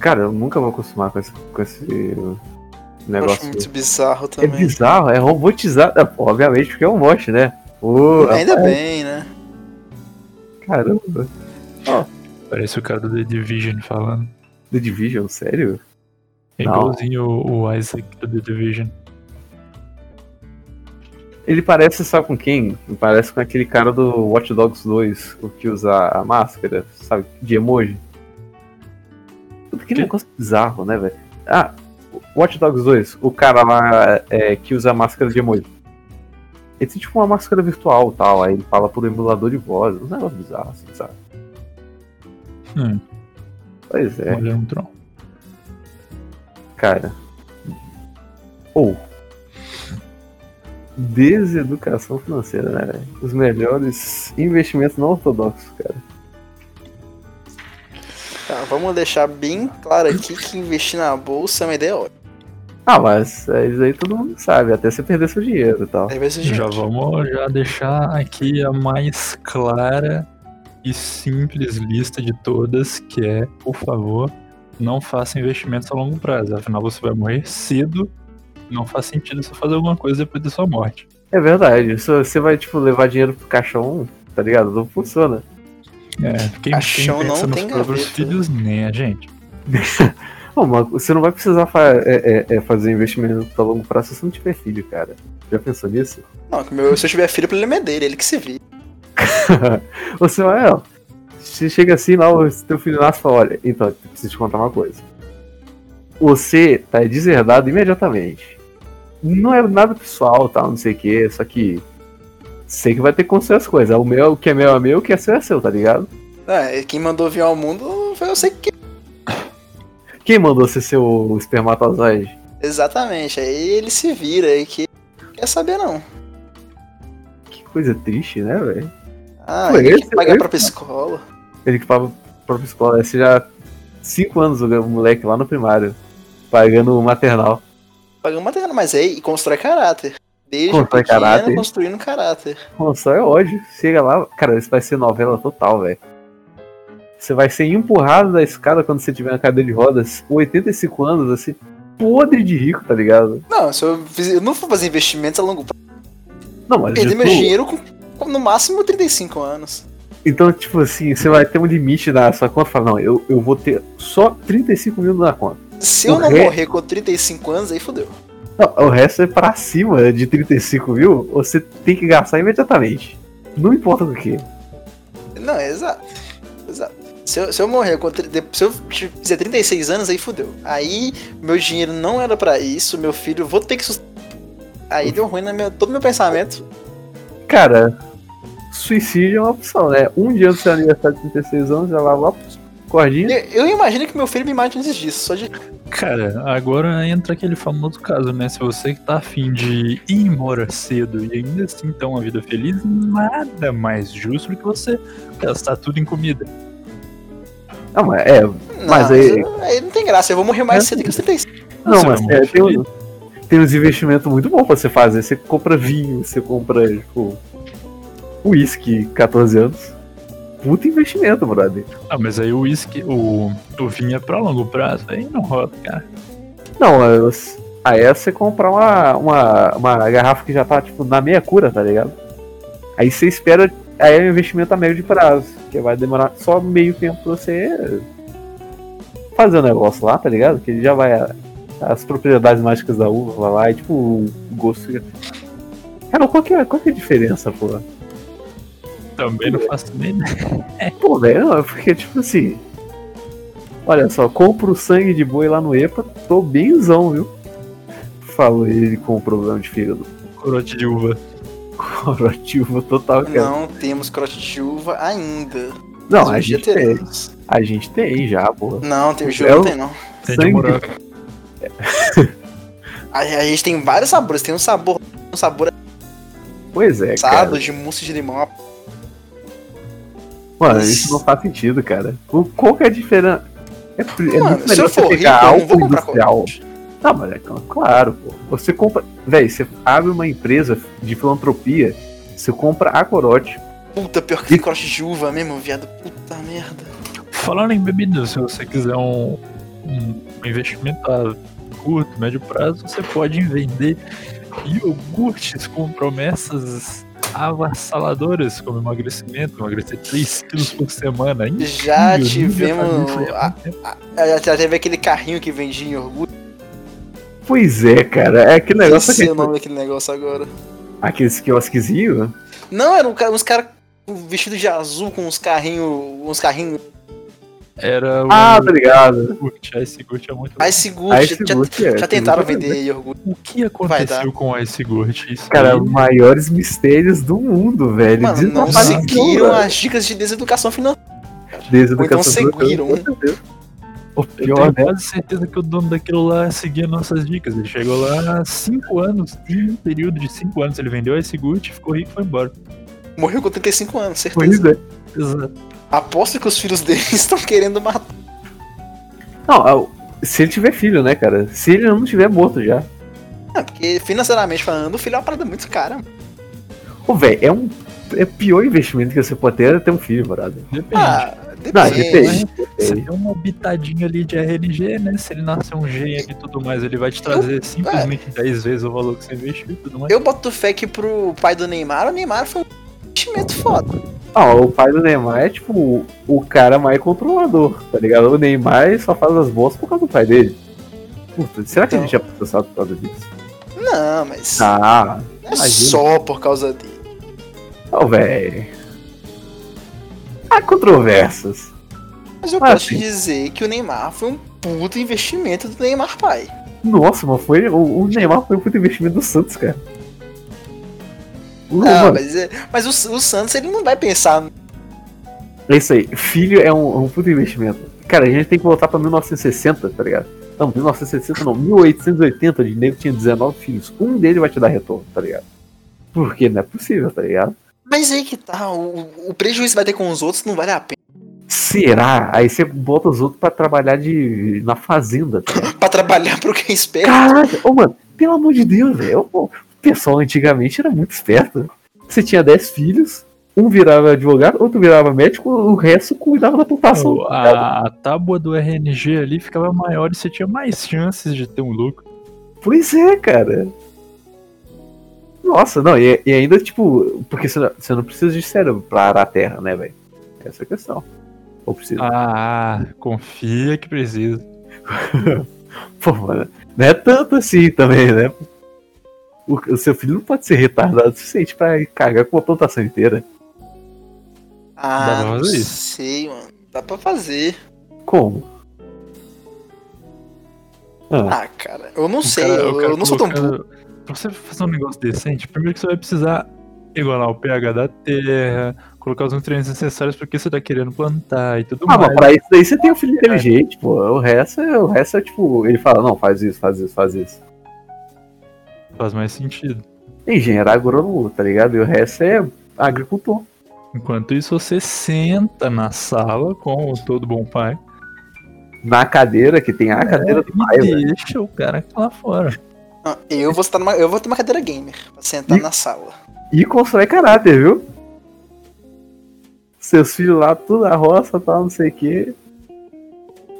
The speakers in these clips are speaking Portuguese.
Cara, eu nunca vou acostumar com esse, com esse Eu negócio. acho muito bizarro É também. bizarro, é robotizado. É, pô, obviamente, porque é um bot, né? Ô, Ainda rapaz, bem, né? Caramba. Parece o cara do The Division falando. The Division, sério? É Não. igualzinho o, o Isaac do The Division. Ele parece, sabe com quem? Ele Parece com aquele cara do Watch Dogs 2, o que usa a máscara, sabe? De emoji. Que negócio bizarro, né, velho? Ah, Watch Dogs 2, o cara lá é, que usa a máscara de emoji. Ele tem tipo uma máscara virtual e tal, aí ele fala por emulador de voz, um negócio bizarro, assim, sabe? Hum, Pois é, olha um Tron. cara. Ou. Deseducação financeira, né, velho? Os melhores investimentos não ortodoxos, cara. Tá, vamos deixar bem claro aqui que investir na bolsa é uma ideia ótima. Ah, mas é, isso aí todo mundo sabe, até você perder seu dinheiro e tal. Já vamos já deixar aqui a mais clara e simples lista de todas, que é, por favor, não faça investimentos a longo prazo. Afinal, você vai morrer cedo. Não faz sentido você fazer alguma coisa depois da sua morte. É verdade, se você vai, tipo, levar dinheiro pro caixão, tá ligado? Não funciona. É, quem pensa não tem próprios gaveta. filhos, nem a gente. Ô, mas você não vai precisar fa- é- é- é fazer investimento a longo prazo se você não tiver filho, cara. Já pensou nisso? Não, meu, se eu tiver filho, o problema é dele, ele que se vira. você vai, ó. Você chega assim lá, o teu filho nasce e fala, olha, então, eu preciso te contar uma coisa. Você tá deserdado imediatamente. Não é nada pessoal, tal, não sei o que, só que. Sei que vai ter que construir as coisas. O meu, o que é meu é meu, o que é seu é seu, tá ligado? É, quem mandou vir ao mundo foi eu sei que. Quem mandou ser o espermatozoide? Exatamente, aí ele se vira aí que. Quer saber não. Que coisa triste, né, velho? Ah, ele esse que paga a mesmo? própria escola. Ele que paga a própria escola. Esse já. Cinco anos o moleque lá no primário. Pagando o maternal. Pagando matéria, mas aí constrói caráter. Desde Constrói pequeno, caráter. construindo caráter. É ódio. Chega lá, cara, isso vai ser novela total, velho. Você vai ser empurrado da escada quando você tiver na cadeira de rodas, com 85 anos, assim, podre de rico, tá ligado? Não, se eu, eu não vou fazer investimentos a longo prazo. Não, mas Perder meu dinheiro com, com no máximo 35 anos. Então, tipo assim, você vai ter um limite na sua conta. Fala, não, eu, eu vou ter só 35 mil na conta. Se eu O não re- morrer com 35 anos, aí fodeu. Não, o resto é pra cima de 35 mil, você tem que gastar imediatamente. Não importa do que. Não, é exato. Exato. Se eu, se eu morrer Se eu fizer 36 anos, aí fodeu. Aí meu dinheiro não era pra isso, meu filho, vou ter que sustentar. Aí deu ruim no meu, todo meu pensamento. Cara, suicídio é uma opção, né? Um dia do seu aniversário de 36 anos, já lá, lá, cordinha. Eu, eu imagino que meu filho me mate antes disso, só de. Cara, agora entra aquele famoso caso, né? Se você que tá afim de ir embora cedo e ainda assim ter uma vida feliz, nada mais justo do que você gastar tudo em comida. Não, mas é. Não, Mas aí- aí não tem graça, eu vou morrer mais É. cedo que os 35. Não, Você mas é, tem, um- tem uns investimentos muito bons pra você fazer. Você compra vinho, você compra, tipo, uísque 14 anos. Puta investimento, brother. Ah, mas aí o uísque, o, o vinho é pra longo prazo, aí não rola, cara. Não, aí é você comprar uma, uma, uma garrafa que já tá, tipo, na meia cura, tá ligado? Aí você espera. Aí é um investimento a médio prazo. Que vai demorar só meio tempo pra você fazer o negócio lá, tá ligado? Que ele já vai. As propriedades mágicas da uva vai lá e tipo, o gosto. Cara, qual que é, qual que é a diferença, pô? Também não faço nem ideia. Pô, velho, não, porque tipo assim. Olha só, compro sangue de boi lá no EPA, tô bemzão, viu? Falou ele com problema de fígado. Corote de uva. Corativo total, cara. Não temos crote de uva ainda. Não, a gente tem. A gente tem já, pô. Não, tem o É jogo, o- não tem não. Tem Sangue de morango. A, a gente tem vários sabores, tem um sabor. Um sabor Pois é, assado cara. de mousse de limão. Mano, isso não faz sentido, cara. O, qual que é a diferença? É, é Mano, muito se melhor eu você for rico, pegar álcool comprar industrial. Não, mas é cl- claro, pô. Você compra. Véi, você abre uma empresa de filantropia, você compra a corote. Puta, pior que tem crote de uva mesmo, viado. Puta merda. Falando em bebida, se você quiser um, um investimento a curto, médio prazo, você pode vender iogurtes com promessas avassaladoras como emagrecimento, emagrecer 3 quilos por semana. Já Incrível, tivemos. nunca fazia isso há a- a- Já teve aquele carrinho que vendia em orgulho. Pois é, cara. É aquele negócio Esqueci que. o nome daquele negócio agora. Aqueles quiosquezinhos. Não, eram uns caras vestidos de azul com uns carrinhos. Uns carrinhos. Era o Ah, tá ligado. iogurte, a Ice Gurt é muito bom. Ice Gurt. Já, é, já tentaram é vender iogurte. O que aconteceu com o Ice Gurt? Isso Cara, aí- maiores mistérios do mundo, velho. Mano, não seguiram as dicas de deseducação financeira. Desde ou então seguiram. certeza. O Eu pior, tenho né? quase certeza que o dono daquilo lá seguia nossas dicas. Ele chegou lá há 5 anos, em um período de 5 anos. Ele vendeu esse Gurt, ficou rico e foi embora. Morreu com 35 anos, Pois certeza. é. Exato. Aposto que os filhos dele estão querendo matar. Não, é se ele tiver filho, né, cara? Se ele não tiver morto já. Ah, porque financeiramente falando, o filho é uma parada muito cara. Ô, velho, é um. É o pior investimento que você pode ter é ter um filho, brother. Depende. Ah, Não, depende. depende. Você depende. tem uma bitadinha ali de RNG, né? Se ele nascer um gene ali e tudo mais, ele vai te trazer simplesmente 10 vezes o valor que você investiu e tudo mais. Eu boto fé que pro pai do Neymar, o Neymar foi um investimento foda. Não, o pai do Neymar é tipo o, cara mais controlador, tá ligado? O Neymar só faz as boas por causa do pai dele. Puta, será que Então. a gente é processado por causa disso? Não, mas Ah, não é imagina. só por causa dele. Ô, velho. Há controvérsias. Mas eu Ah, posso te sim. dizer que o Neymar foi um puto investimento do Neymar pai. Nossa, mas foi. O, o Neymar foi um puto investimento do Santos, cara. Ah, mano, mas, é- mas o, o Santos ele não vai pensar. É isso aí. Filho é um, um puto investimento. Cara, a gente tem que voltar pra 1960, tá ligado? Não, 1960 não, 1880, de nego tinha 19 filhos. Um deles vai te dar retorno, tá ligado? Porque não é possível, tá ligado? Mas aí que tá, o, o prejuízo que vai ter com os outros não vale a pena. Será? Aí você bota os outros pra trabalhar de na fazenda, tá? Pra trabalhar pro quem espera. Caraca, ô mano, pelo amor de Deus, velho. O pessoal antigamente era muito esperto. Você tinha 10 filhos, um virava advogado, outro virava médico, o resto cuidava da plantação. Pô, a, a tábua do RNG ali ficava maior e você tinha mais chances de ter um lucro. Pois é, cara. Nossa, não, e, e ainda, tipo, porque você não, você não precisa de cérebro pra arar a terra, né, velho? Essa é a questão. Ou precisa? Ah, confia que precisa. Pô, mano, não é tanto assim também, né? O, o seu filho não pode ser retardado o suficiente pra cagar com uma plantação inteira. Ah, não sei, mano. Dá pra fazer. Como? Ah, Ah, cara, eu não sei, cara- eu, cara eu não sou tão burro. Pra você fazer um negócio decente, primeiro que você vai precisar igualar o pH da terra, colocar os nutrientes necessários porque você tá querendo plantar e tudo ah mais. mas pra isso daí você tem um filho inteligente, pô. O resto, é- o resto é tipo, ele fala, não, faz isso, faz isso, faz isso. Faz mais sentido. Engenheiro agrônomo, tá ligado? E o resto é agricultor. Enquanto isso, você senta na sala com o todo bom pai Na cadeira, que tem a cadeira do pai, e velho. deixa o cara lá fora. Ah, Eu vou, numa, eu vou ter uma cadeira gamer pra sentar Ih. na sala. E constrói caráter, viu? Seus filhos lá, tudo na roça, tal, não sei o quê.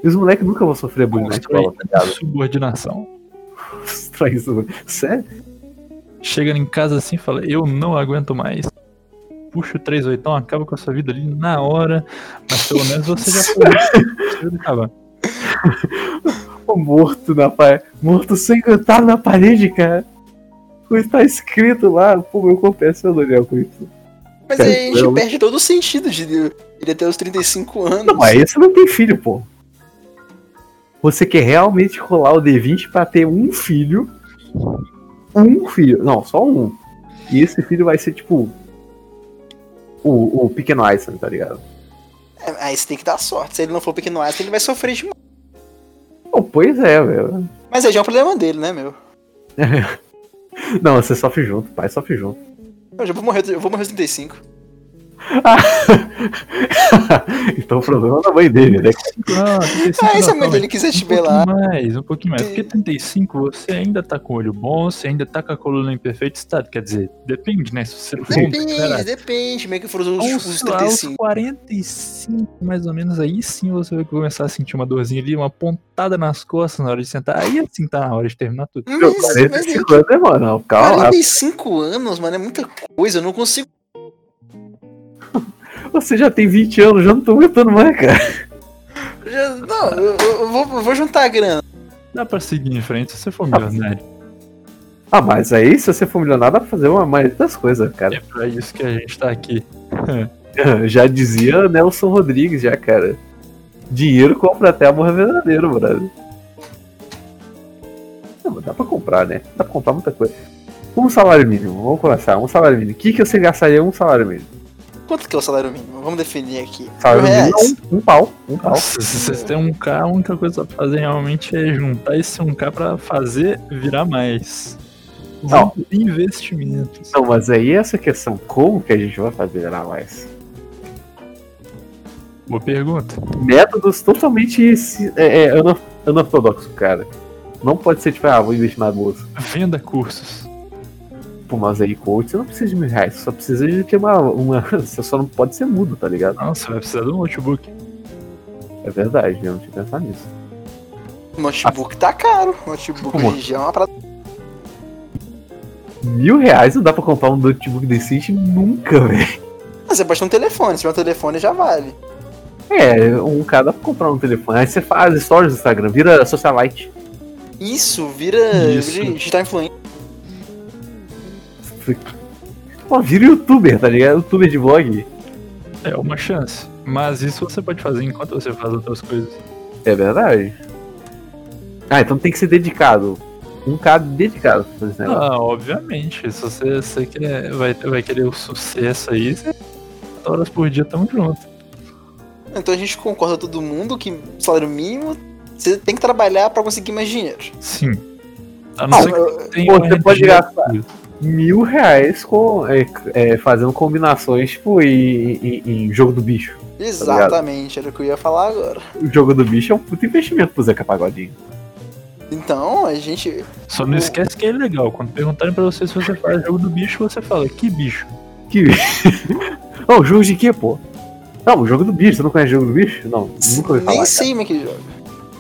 E os moleques nunca vão sofrer bullying na Constrói escola, tá ligado? subordinação. Isso. Sério? Chega em casa assim e fala, eu não aguento mais. Puxa o 3 oitão, acaba com a sua vida ali na hora, mas pelo menos você já foi. Ô, morto na parede. Morto sangrentado na parede, cara. Como está escrito lá, pô, meu corpo é seu, Daniel, com isso. Mas aí a gente perde todo o sentido de ele ter os 35 anos. Não, aí você não tem filho, pô. Você quer realmente rolar o D20 pra ter um filho. Um filho. Não, só um. E esse filho vai ser tipo. O, o pequeno Einstein, tá ligado? É, Aí você tem que dar sorte. Se ele não for pequeno Einstein, ele vai sofrer demais. Pô, pois é, velho. Mas aí já é um problema dele, né, meu? Não, você sofre junto, pai sofre junto. Eu já vou morrer, eu vou morrer aos 35. então o problema é da mãe dele, né? Não, 35 Ah, e se a não, mãe dele quiser te Um pouquinho belar? mais, um pouquinho mais. Porque 35 você ainda tá com o olho bom, você ainda tá com a coluna em perfeito estado. Quer dizer, depende, né? Se você for Depende, considerar. depende. É que foram os, os aos 35? 45, mais ou menos, aí sim você vai começar a sentir uma dorzinha ali, uma pontada nas costas na hora de sentar. Aí assim tá na hora de terminar tudo. Mas, Meu, mas 45 anos, né, mano? Calma. 45 anos, mano, é muita coisa. Eu não consigo. Você já tem 20 anos, já não tô aguentando mais, cara. já- não, eu, eu vou, eu vou juntar a grana. Dá pra seguir em frente se você for milionário. Ah, mas aí, se você for milionário, dá pra fazer uma maioria das coisas, cara. É pra isso que a gente tá aqui. Já dizia Nelson Rodrigues, já, cara. Dinheiro compra até amor verdadeiro, brother. Não, mas dá pra comprar, né? Dá pra comprar muita coisa. Um salário mínimo, vamos começar. Um salário mínimo. O que, que você gastaria um salário mínimo? Quanto que é o salário mínimo? Vamos definir aqui. Salário mínimo reais. é um, um pau. Um pau. Nossa, se vocês têm um K, a única coisa pra fazer realmente é juntar esse 1K pra fazer virar mais. Não. Investimentos. Não, mas aí essa questão, como que a gente vai fazer gerar mais? Boa pergunta. Métodos totalmente é, é, anortodoxos, cara. Não pode ser tipo, ah, vou investir na bolsa. Venda cursos. Pô, mas aí, coach, você não precisa de mil reais, você só precisa de ter uma, uma. Você só não pode ser mudo, tá ligado? Não, você vai precisar de um notebook. É verdade, eu não tinha pensado nisso. O notebook tá caro. O notebook Como? hoje é uma parada. Mil reais não dá pra comprar um notebook decente nunca, velho. Ah, Você pode ter um telefone. Se tiver um telefone já vale. É, um cara dá pra comprar um telefone. Aí você faz stories no Instagram, vira socialite. Isso, vira, Isso. vira digital influencer. Pô, vira youtuber, tá ligado? Youtuber de vlog. É uma chance. Mas isso você pode fazer enquanto você faz outras coisas. É verdade. Ah, então tem que ser dedicado. Um cara dedicado pra fazer esse negócio. Ah, obviamente. Se você, você quer, vai, vai querer o sucesso aí, você horas por dia tamo junto. Então a gente concorda todo mundo que salário mínimo você tem que trabalhar pra conseguir mais dinheiro. Sim. A não Ah, ser que eu- tenha pô, você pode gastar. Mil reais com, é, é, fazendo combinações, tipo, em, em- em jogo do bicho. Exatamente, era o que eu ia falar agora. O jogo do bicho é um puto investimento pro Zeca Pagodinho. Então a gente. Só não esquece que é legal. Quando perguntarem pra você se você faz jogo do bicho, você fala, que bicho? Que Ô, jogo de quê, pô? Não, o jogo do bicho. Você não conhece o jogo do bicho? Não, nunca ouvi falar. nem sei como é que joga.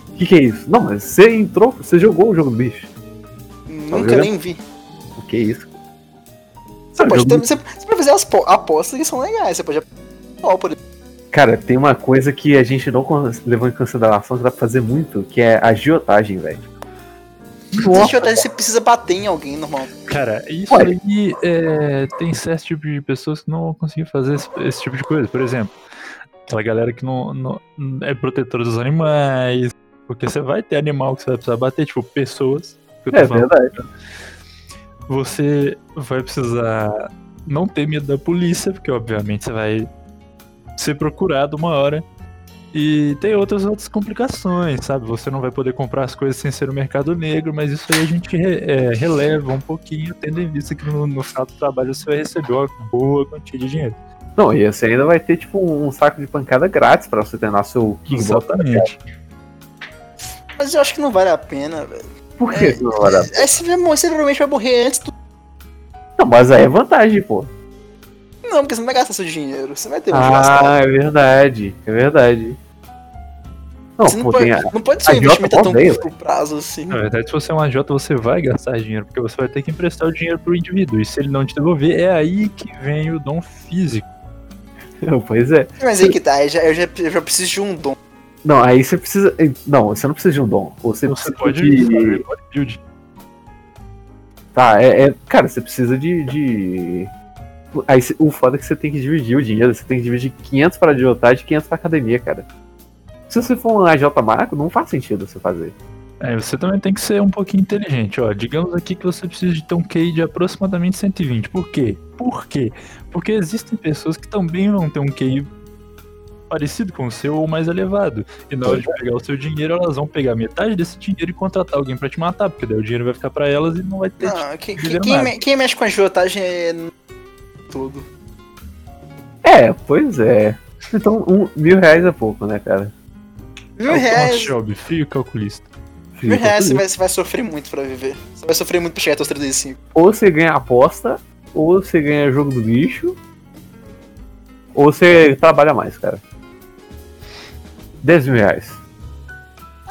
O que, que é isso? Não, mas você entrou, você jogou o jogo do bicho. Nunca jogando? nem vi. O que é isso? Você pode, ter, você, você pode fazer as po- apostas que são legais. Você pode. Ó, por exemplo, Cara, tem uma coisa que a gente não levou em consideração que dá pra fazer muito, que é a agiotagem, velho. existe até você precisa bater em alguém normal. Cara, isso Ué. aí é, tem certo tipo de pessoas que não vão conseguir fazer esse, esse tipo de coisa. Por exemplo, aquela galera que não, não- é protetora dos animais. Porque você vai ter animal que você vai precisar bater, tipo, pessoas. que eu tô É falando. verdade. Você vai precisar não ter medo da polícia, porque obviamente você vai ser procurado uma hora. E tem outras outras complicações, sabe? Você não vai poder comprar as coisas sem ser no mercado negro, mas isso aí a gente re- é, releva um pouquinho, tendo em vista que no, no final do trabalho você vai receber uma boa quantia de dinheiro. Não, e você ainda vai ter, tipo, um saco de pancada grátis pra você treinar seu kickbox. Exatamente. Mas eu acho que não vale a pena, velho. Por que isso não vai dar? É, você, provavelmente vai morrer antes do. Não, mas aí é vantagem, pô. Não, porque você não vai gastar seu dinheiro. Você vai ter gastar. Ah, é verdade. É verdade. Não, Você não pô, pode, tem a... não pode ser um investimento a tão curto prazo assim. Na verdade, se você é um AJ, você vai gastar dinheiro, porque você vai ter que emprestar o dinheiro pro indivíduo. E se ele não te devolver, é aí que vem o dom físico. Pois é. Mas aí que tá, eu já, eu já, eu já preciso de um dom. Não, aí você precisa. Não, você não precisa de um dom. Você, Você precisa pode de. bodybuilding. Tá, é, é- Cara, você precisa de. de... Aí o foda é que você tem que dividir o dinheiro. Você tem que dividir 500 para agiotagem e 500 pra academia, cara. Se você for um AJ Marco, não faz sentido você fazer. É, você também tem que ser um pouquinho inteligente, ó. Digamos aqui que você precisa de ter um QI de aproximadamente 120. Por quê? Por quê? Porque existem pessoas que também vão ter um QI parecido com o seu ou mais elevado. E na hora de pegar o seu dinheiro, elas vão pegar metade desse dinheiro e contratar alguém pra te matar, porque daí o dinheiro vai ficar pra elas e não vai ter. Não, que- que- quem, nada. me- quem mexe com agiotagem é tudo. É, pois é. Então, um, mil reais é pouco, né, cara? Mil É reais, Shelby, frio calculista. mil reais você vai, você vai sofrer muito pra viver. Você vai sofrer muito pra chegar até os 35. Ou você ganha aposta, ou você ganha jogo do bicho, ou você trabalha mais, cara. 10 mil reais.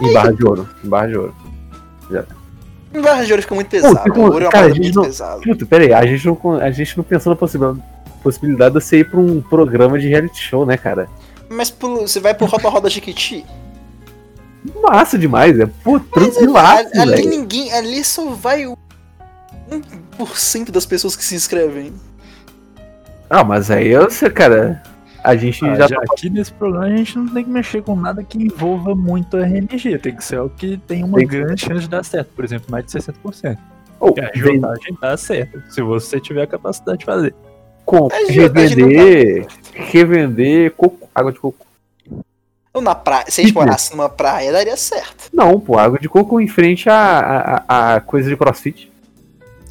Em barra de ouro. Em barra de ouro. Em barra de ouro fica muito pesado. como- ouro é uma cara, a gente muito não-. Puta, pera aí, a gente não, a gente não pensou na possibilidade, de você ir pra um programa de reality show, né, cara? Mas pro- você vai pro Roda Roda Chiquiti. Massa demais, é pô, ali, tranquilaço, ali velho. ninguém. Ali só vai o 1% das pessoas que se inscrevem. Ah, mas aí você, cara, a gente Ah, já, já tá aqui nesse programa a gente não tem que mexer com nada que envolva muito RNG. Tem que ser algo que tem uma Tem grande chance de dar certo. Por exemplo, mais de 60%. Oh, E a agiotagem dá certo. Se você tiver a capacidade de fazer. com A agiotagem revender, revender coco, água de coco. Ou na praia. Se a gente morasse numa praia, daria certo. Não, pô, água de coco em frente à, à, à coisa de crossfit.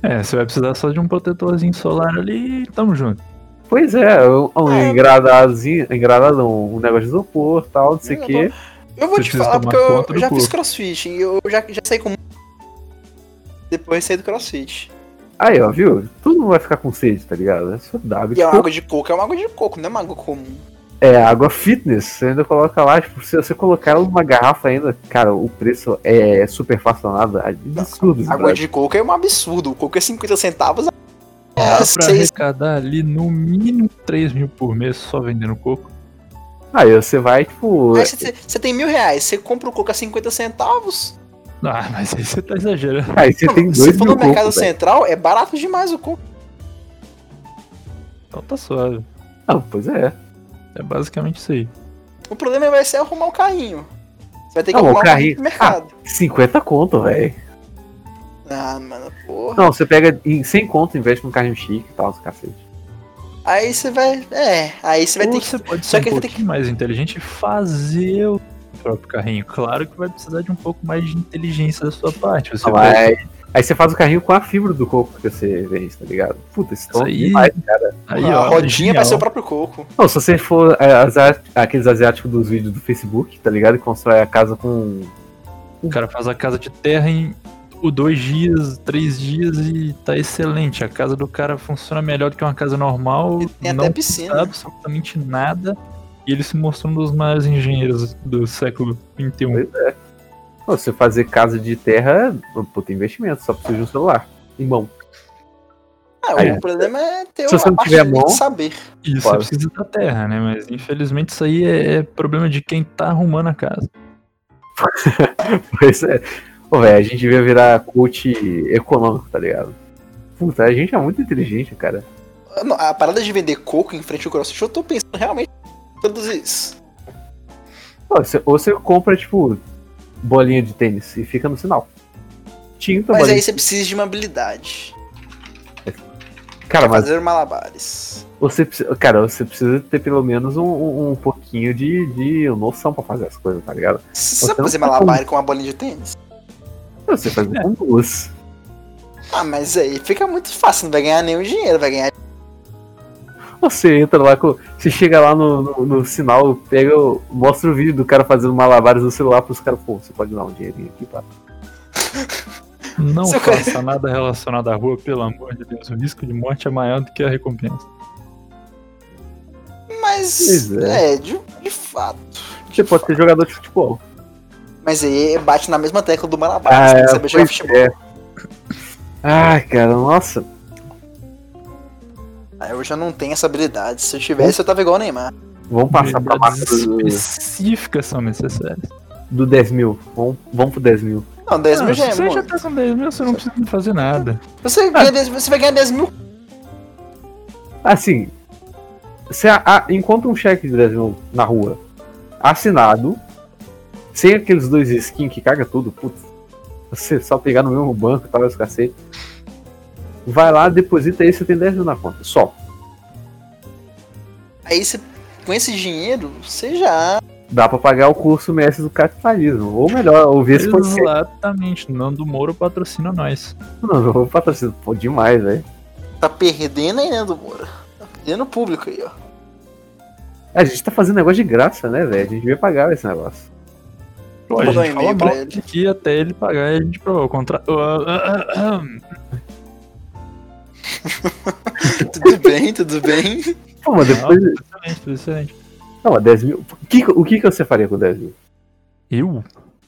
É, você vai precisar só de um protetorzinho solar ali e tamo junto. Pois é, um, um É. engradadozinho, engradado, um, negócio de isopor tal, não sei o Eu quê. Eu vou Você te falar porque eu, já fiz corpo. crossfit e eu já, já saí com. Depois saí do crossfit. Aí, ó, viu? Todo mundo vai ficar com sede, tá ligado? É só água E de é uma coco. água de coco, é uma água de coco, não é uma água comum. É água fitness, você ainda coloca lá, tipo, se você colocar ela numa garrafa ainda, cara, o preço é super facionado, é absurdo. Água de coco é um absurdo. O coco é 50 centavos. É, pra seis... arrecadar ali no mínimo 3 mil por mês só vendendo coco. Aí você vai, tipo, você, tem mil reais, você compra o coco a 50 centavos. Ah, mas aí você tá exagerando. aí você tem Se dois for mil no mercado cocos, velho. central, é barato demais o coco. Então tá suave. Ah, pois é. É basicamente isso aí. O problema vai ser arrumar o carrinho. Você vai ter que Não, o arrumar o carrinho- carrinho no mercado. 50 conto, velho. Ah, mano, porra. Não, você pega em 100 conto, investe num carrinho chique e tal, os cacete. Aí você vai. É, aí você vai Ou ter que. você pode só ser um que você tem pouquinho mais inteligente e fazer o próprio carrinho. Claro que vai precisar de um pouco mais de inteligência da sua parte. Você Não, vai... mas- Aí você faz o carrinho com a fibra do coco que você vende, tá ligado? Puta, isso Isso é aí- demais. Aí, a ó, rodinha vai ser o próprio coco. Não, se você for é, aqueles asiáticos dos vídeos do Facebook, tá ligado? E constrói a casa com. O cara faz a casa de terra em o dois dias, três dias e tá excelente. A casa do cara funciona melhor do que uma casa normal. E tem não até piscina. absolutamente nada. E ele se mostrou um dos maiores engenheiros do século XXI. Pois é. Você fazer casa de terra é puta investimento, só precisa de um celular. Em mão. Ah, Aí, o problema é ter se uma você não parte tiver de mão- saber. E você precisa da terra, né? Mas infelizmente isso aí é, é problema de quem tá arrumando a casa. Pois é. Pô, velho, a gente devia virar coach econômico, tá ligado? Puta, a gente é muito inteligente, cara. A parada de vender coco em frente ao crossfit, eu tô pensando realmente em produzir isso. Pô, você- ou você compra, tipo, bolinha de tênis e fica no sinal. Tinta, Mas bolinha. aí você precisa de uma habilidade. Cara, pra mas fazer malabares. você. Cara, você precisa ter pelo menos um, um, um pouquinho de, de noção pra fazer as coisas, tá ligado? Você Você sabe fazer tem malabar com uma bolinha de tênis? Você faz com duas. Ah, mas aí fica muito fácil, não vai ganhar nenhum dinheiro, vai ganhar. Você entra lá, com, você chega lá no, no, no sinal, pega, o- mostra o vídeo do cara fazendo malabares no celular pros caras, pô, você pode dar um dinheirinho aqui, pá. Não Seu faça nada relacionado à rua, pelo amor de Deus. O risco de morte é maior do que a recompensa. Mas. É. É, de, de fato. Você pode ser jogador de futebol. Mas aí bate na mesma tecla do malabar. Ah, você tem é, que saber jogar futebol. é. Ai, cara, nossa. Ah, eu já não tenho essa habilidade. Se eu tivesse, eu tava igual o Neymar. Vamos passar pra marca do, específicas são necessárias. do 10 mil. Vamos, vamos pro 10 mil. Não, 10 mil Ah, já é você muito. já tá com 10 mil, você não precisa fazer nada. Você, ganha 10 mil- você vai ganhar 10 mil. Assim, você a- a- encontra um cheque de 10 mil na rua, assinado, sem aqueles dois skins que caga tudo, putz. Você só pegar no mesmo banco e tal, esse cacete. Vai lá, deposita aí, você tem 10 mil na conta. Só. Aí você, com esse dinheiro, você já. Dá pra pagar o curso mestre do capitalismo. Ou melhor, ouvir esse podcast. Exatamente. Nando Moro patrocina nós. Não, não vou patrocinar. Pô, demais, velho. Tá perdendo aí, né, do Moura? Tá perdendo o público aí, ó. A gente tá fazendo negócio de graça, né, velho? A gente devia pagar esse negócio. Pô, a um gente fala e-mail pra ele. aqui até ele pagar e a gente provar o contrato. Tudo bem, tudo bem. Pô, mas depois. Excelente, tudo excelente. Não, mas 10 mil. O que, o que que você faria com 10 mil? Eu?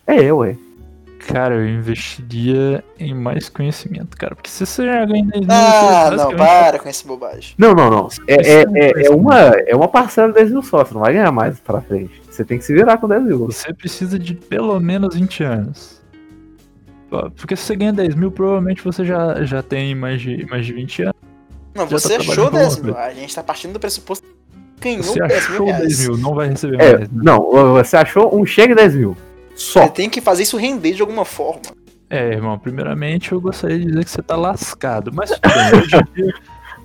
É, ué. Cara, eu investiria em mais conhecimento, cara. Porque se você já ganha 10 mil, Ah, você não, para com essa bobagem. Não, não, não. É, é, Isso é, é uma, é uma parcela de 10 mil só, você não vai ganhar mais pra frente. Você tem que se virar com 10 mil. Você precisa de pelo menos 20 anos. Porque se você ganha 10 mil, provavelmente você já, já tem mais de, mais de 20 anos. Não, Já tá você achou trabalhando 10 com mil. A gente tá partindo do pressuposto que ganhou Você 10 mil achou 10 reais. mil, não vai receber É, mais. né? não, você achou um cheque de 10 mil. Só. Você tem que fazer isso render de alguma forma. É, irmão, primeiramente eu gostaria de dizer que você tá lascado. Mas bem, hoje em dia,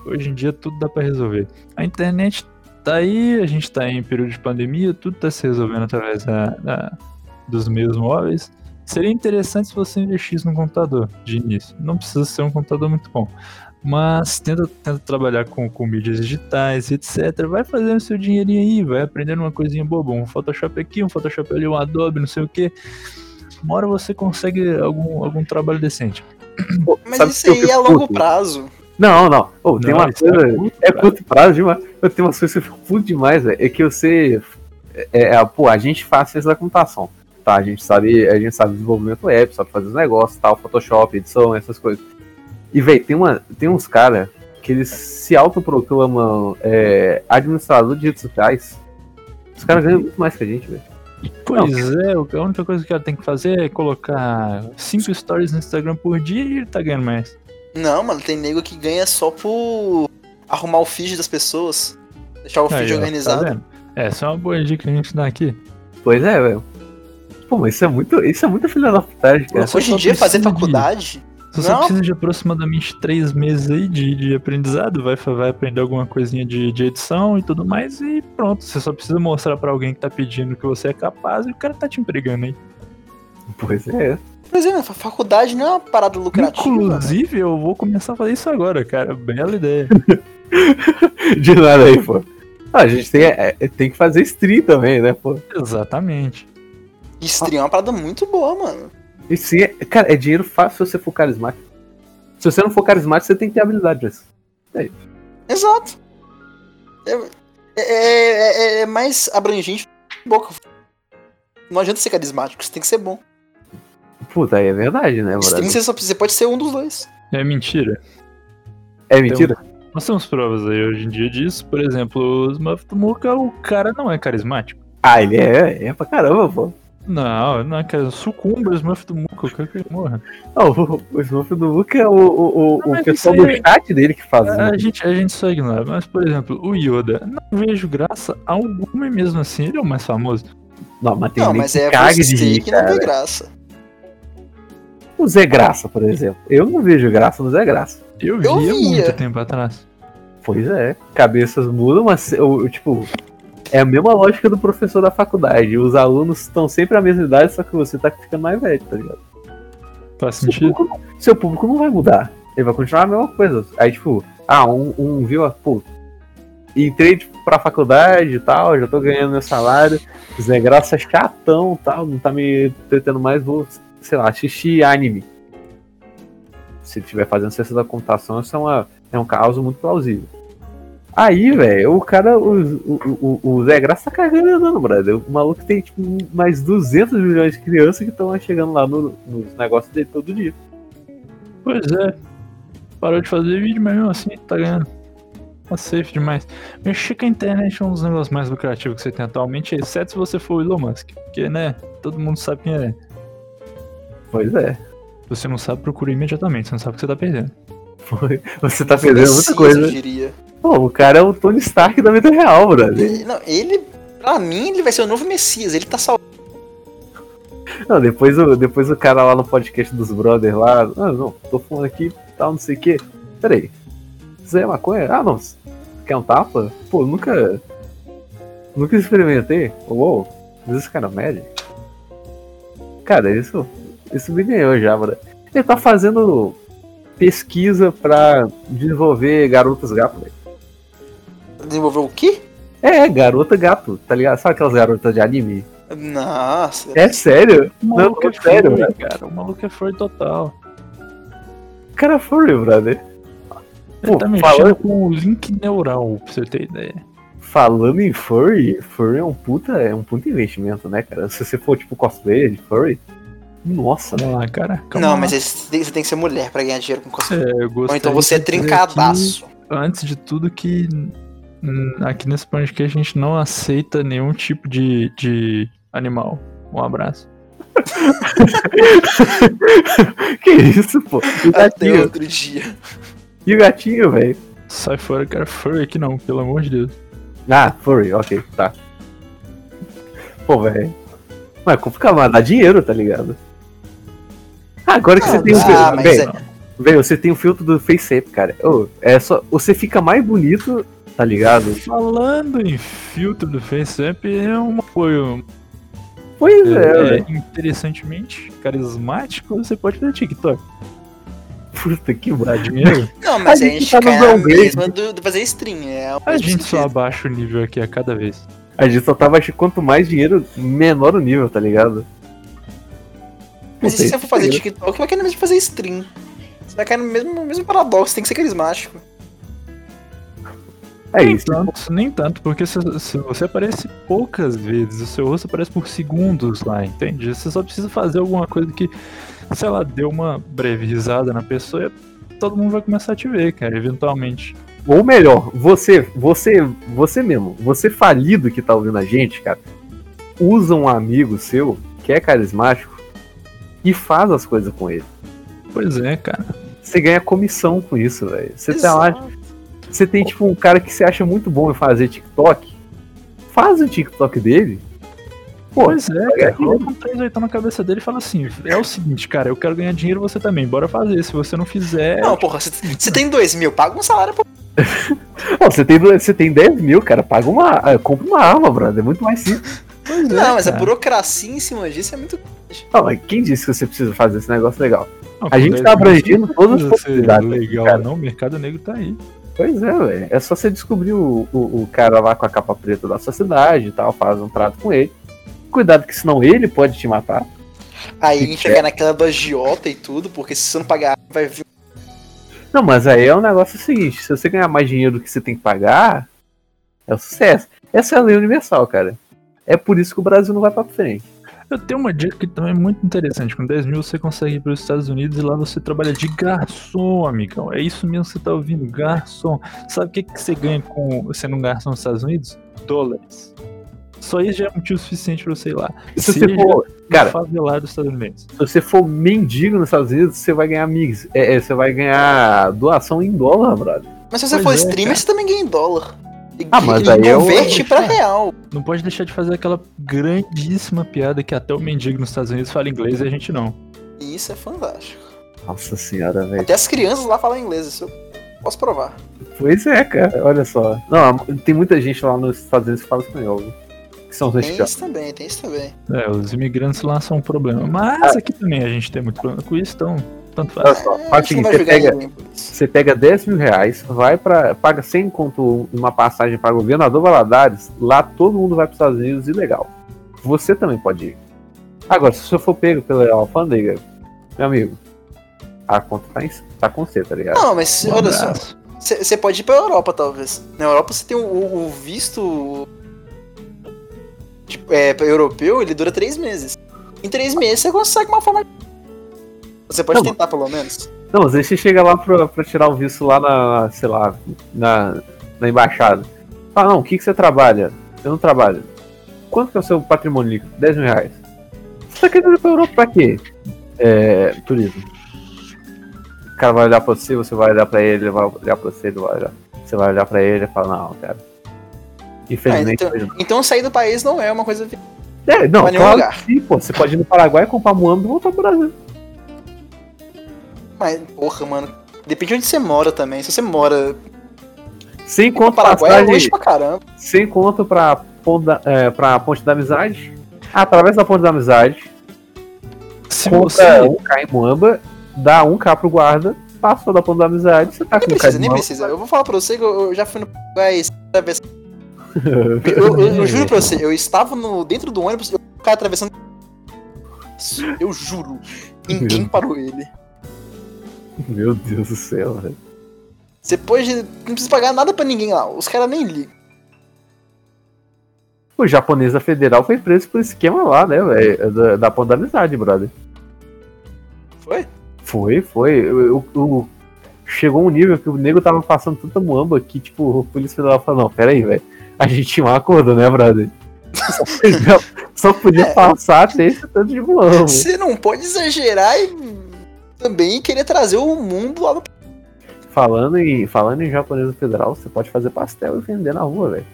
hoje em dia tudo dá pra resolver. A internet tá aí, a gente tá em período de pandemia, tudo tá se resolvendo através da, da- dos meios móveis. Seria interessante se você investisse num computador de início. Não precisa ser um computador muito bom. Mas tenta, tenta trabalhar com, com mídias digitais, etc. Vai fazendo seu dinheirinho aí, vai aprendendo uma coisinha boba. Um Photoshop aqui, um Photoshop ali, um Adobe, não sei o que. Uma hora você consegue algum, algum trabalho decente. Pô, Mas sabe isso aí é a longo prazo. Não, não. Ô, tem Não, uma é coisa. curto É prazo. curto prazo demais. Eu tenho umas coisas que eu fico puto demais, velho. É que você. É, é, pô, a gente faz ciência da computação. Tá? A gente sabe, a gente sabe desenvolvimento web, sabe fazer os negócios, tal, Photoshop, edição, essas coisas. E, velho, tem, uma, tem uns caras que eles se autoproclamam é, administrador de redes sociais. Os caras ganham muito mais que a gente, velho. Pois é, o- a única coisa que ela tem que fazer é colocar 5 stories no Instagram por dia e ele tá ganhando mais. Não, mano, tem nego que ganha só por arrumar o feed das pessoas. Deixar o Aí, feed ó, organizado. Tá? Essa é uma boa dica que a gente dá aqui. Pois é, velho. Pô, mas isso é muito, isso é muito filha da putagem, cara. Você Hoje em dia, fazer faculdade. Se você Não. precisa de aproximadamente 3 meses aí de, de aprendizado, vai, vai aprender alguma coisinha de, de edição e tudo mais e pronto. Você só precisa mostrar pra alguém que tá pedindo que você é capaz e o cara tá te empregando aí. Pois é. Pois é, fa- faculdade não é uma parada lucrativa. Inclusive, eu vou começar a fazer isso agora, cara. Bela ideia. De nada aí, pô. Ah, a gente tem, é, tem que fazer stream também, né, pô? Exatamente. Stream é uma parada muito boa, mano. E sim, é, cara, é dinheiro fácil se você for carismático. Se você não for carismático, você tem que ter habilidade pra isso. Exato. É, é- é- é mais abrangente que boca. Não adianta ser carismático, você tem que ser bom. Puta, aí é verdade, né, Stream mano? você, só, você pode ser um dos dois. É mentira. É mentira? Nós temos provas aí hoje em dia disso. Por exemplo, o Smurf do Muka, o cara não é carismático. Ah, ele é, é pra caramba, pô. Não, não é cara. Sucumba o Smurf do Muka, eu quero que ele morra. Não, o, o Smurf do Luke é o, o, o, Mas o pessoal isso do chat dele que faz. A, né? gente, a gente só ignora. Mas, por exemplo, o Yoda, não vejo graça alguma e mesmo assim ele é o mais famoso. Não, mas tem não, mas que é cague de rir, que não cara. vê graça. O Zé Graça, por exemplo. Eu não vejo graça no Zé Graça. Eu, Eu via via. muito tempo atrás. Pois é, cabeças mudam, mas o- tipo, é a mesma lógica do professor da faculdade. Os alunos estão sempre à mesma idade, só que você tá ficando mais velho, tá ligado? Faz Seu sentido? público, seu público não vai mudar. Ele vai continuar a mesma coisa. Aí, tipo, ah, um, um viu, pô, entrei tipo, pra faculdade e tal, já tô ganhando meu salário, Zé Graça é chatão e tal, não tá me entretendo mais, vou, sei lá, assistir anime. Se ele estiver fazendo ciência da computação, isso é, uma, é um caso muito plausível. Aí, velho, o cara, o, o, o, o Zé Graça tá cagando e andando, brother. O maluco tem, tipo, mais 200 milhões de crianças que estão chegando lá no, nos negócios dele todo dia. Pois é. Parou de fazer vídeo, mas mesmo assim tá ganhando. Tá safe demais. Mexer com a internet é um dos negócios mais lucrativos que você tem atualmente, exceto se você for o Elon Musk. Porque, né, todo mundo sabe quem é. Pois é. Se você não sabe, procura imediatamente, você não sabe o que você tá perdendo. Foi. Você tá perdendo muita coisa. Pô, o cara é o Tony Stark da vida real, brother. Não, ele, pra mim, ele vai ser o novo Messias. Ele tá salvando. Não, depois, o, depois o cara lá no podcast dos brothers lá. Ah, não, tô falando aqui tal, não sei o quê. Peraí. Isso aí é maconha? Ah, não. Quer um tapa? Pô, nunca. Nunca experimentei. Uou, mas esse cara é médio. Cara, isso. Isso me ganhou já, mano. Ele tá fazendo pesquisa pra desenvolver garotas gato, velho. Desenvolveu o quê? É, garota gato, tá ligado? Sabe aquelas garotas de anime? Nossa. É sério? O Não, maluco não, é sério, furry, velho. cara. O maluco é furry total. Cara furry, brother. Ele Pô, tá mexendo falando- com o link neural, pra você ter ideia. Falando em furry, furry é um puta, é um puta investimento, né, cara? Se você for tipo cosplayer de furry, nossa, Vamos lá, cara. Calma Não, lá. mas você tem, você tem que ser mulher pra ganhar dinheiro com cosplay. É, eu Ou então você é trincadaço. aqui, antes de tudo que aqui nesse podcast a gente não aceita nenhum tipo de, de animal. Um abraço. que isso, pô? E o Até gatinho, outro dia. e o gatinho, velho? Sai fora, cara. Furry aqui não, pelo amor de Deus. Ah, furry, ok, tá. Pô, velho. Mas é complicado, mas dá dinheiro, tá ligado? Ah, Agora que Ah, você tem o dá, filtro. mas Velho, é- velho, você tem o filtro do FaceApp, cara. Ô, é só. Você fica mais bonito, tá ligado? Falando em filtro do FaceApp, é um apoio Pois é, é, velho. interessantemente carismático. Você pode fazer TikTok. Puta que dinheiro. Não, mas A a gente gente tá no cai na mesma do, do fazer stream. É A mesmo gente só sentido. abaixa o nível aqui a cada vez. A gente só tava achando quanto mais dinheiro, menor o nível, tá ligado? Mas e se você for fazer TikTok, vai cair no mesmo de fazer stream. Você vai cair no mesmo, no mesmo paradoxo, tem que ser carismático. É nem isso. tanto, nem tanto, porque se, se você aparece poucas vezes, o seu rosto aparece por segundos lá, entende? Você só precisa fazer alguma coisa que, sei lá, deu uma breve risada na pessoa e todo mundo vai começar a te ver, cara, eventualmente. Ou melhor, você, você, você mesmo, você falido que tá ouvindo a gente, cara, usa um amigo seu que é carismático e faz as coisas com ele. Pois é, cara. Você ganha comissão com isso, velho. Você tá lá, você tem tipo um cara que você acha muito bom em fazer TikTok, faz o TikTok dele. Pô, Pois é, ganhar cara. Coloca um 38 na cabeça dele e fala assim: é o seguinte, cara, eu quero ganhar dinheiro você também, bora fazer. Se você não fizer. Não, porra, você, tem dois mil, paga um salário pra você, tem, você tem 10 mil, cara, paga uma. ah, compra uma arma, brother. É muito mais simples. Pois é, Não, mas a cara. burocracia em cima disso é muito. Não, mas quem disse que você precisa fazer esse negócio legal? Não, a gente 10 tá você todas as possibilidades, Legal, cara. não, o mercado negro tá aí. Pois é, velho. É só você descobrir o, o, o cara lá com a capa preta da sua cidade e tal, faz um trato com ele. Cuidado que senão ele pode te matar. Aí vai cair naquela do agiota e tudo, porque se você não pagar, vai vir. Não, mas aí é o negócio seguinte, se você ganhar mais dinheiro do que você tem que pagar, é o sucesso. Essa é a lei universal, cara. É por isso que o Brasil não vai pra frente. Eu tenho uma dica que também é muito interessante. Com 10 mil você consegue ir para os Estados Unidos e lá você trabalha de garçom, amigão. É isso mesmo que você tá ouvindo, garçom. Sabe o que, que você ganha com sendo um garçom nos Estados Unidos? Dólares. Só isso já é motivo suficiente pra você ir lá. Se você for, cara, favelado dos Estados Unidos. se você for mendigo nos Estados Unidos, você vai ganhar mix. É, é, você vai ganhar doação em dólar, brother. Mas se você Pois for é, streamer, cara. você também ganha em dólar. Ah, mas ele aí é o- converte pra real. Não pode deixar de fazer aquela grandíssima piada que até o mendigo nos Estados Unidos fala inglês e a gente não. Isso é fantástico. Nossa senhora, velho. Até as crianças lá falam inglês, isso eu posso provar. Pois é, cara, olha só. Não, tem muita gente lá nos Estados Unidos que fala espanhol, viu? Que são os Tem isso também, tem isso também. É, os imigrantes lá são um problema. Mas Ah. aqui também a gente tem muito problema com isso, então tanto faz. Olha só, faz o seguinte, você pega, você pega 10 mil reais, vai pra. paga 100 conto uma passagem para governador Valadares, lá todo mundo vai para os Estados Unidos e legal. Você também pode ir. Agora, se você for pego pela alfândega, meu amigo, a conta tá, em, tá com você, tá ligado? Não, mas Um olha só, você pode ir pra Europa, talvez. Na Europa você tem o, o visto tipo, é, pra europeu, ele dura três meses. Em três meses você consegue uma forma. Você pode tentar, pelo menos. Não, mas aí você chega lá pra, pra tirar o visto lá na, sei lá, na, na embaixada. Fala, não, o que, que você trabalha? Eu não trabalho. Quanto que é o seu patrimônio líquido? 10 mil reais. Você tá querendo ir pra Europa pra quê? É, turismo. O cara vai olhar pra você, você vai olhar pra ele, ele vai olhar pra você, ele vai olhar. Você vai olhar pra ele e fala, não, cara. Infelizmente. Ah, não. Então sair do país não é uma coisa. É, não, claro lugar. que pô. Você pode ir no Paraguai, comprar muamba e voltar pro Brasil. Mas, porra, mano. Depende de onde você mora também. Se você mora Sem conta Paraguai, é longe pra caramba. sem conto pra, ponte da- é, pra Ponte da Amizade. Através da Ponte da Amizade, Se você, 1k em Moamba, dá 1k pro guarda, passou da Ponte da Amizade, você tá Nem com 1k precisa, nem Moamba. precisa. Eu vou falar pra você que eu eu já fui no Paraguai vez. Eu, eu- eu juro pra você, eu estava no, dentro do ônibus, eu cara atravessando. Eu juro. Ninguém parou ele. Meu Deus do céu, velho. Você pode. Não precisa pagar nada pra ninguém lá. Os caras nem ligam. O japonês da federal foi preso por esquema lá, né, velho? Da, da modalidade, brother. Foi? Foi, foi. O, chegou um nível que o nego tava passando tanta muamba que, tipo, o polícia federal falou, não, pera aí, velho. A gente tinha um acordo, né, brother? Só podia, só podia passar até esse tanto de muamba. Você não pode exagerar e também querer trazer o mundo lá no. Falando em, falando em japonês federal, você pode fazer pastel e vender na rua, velho.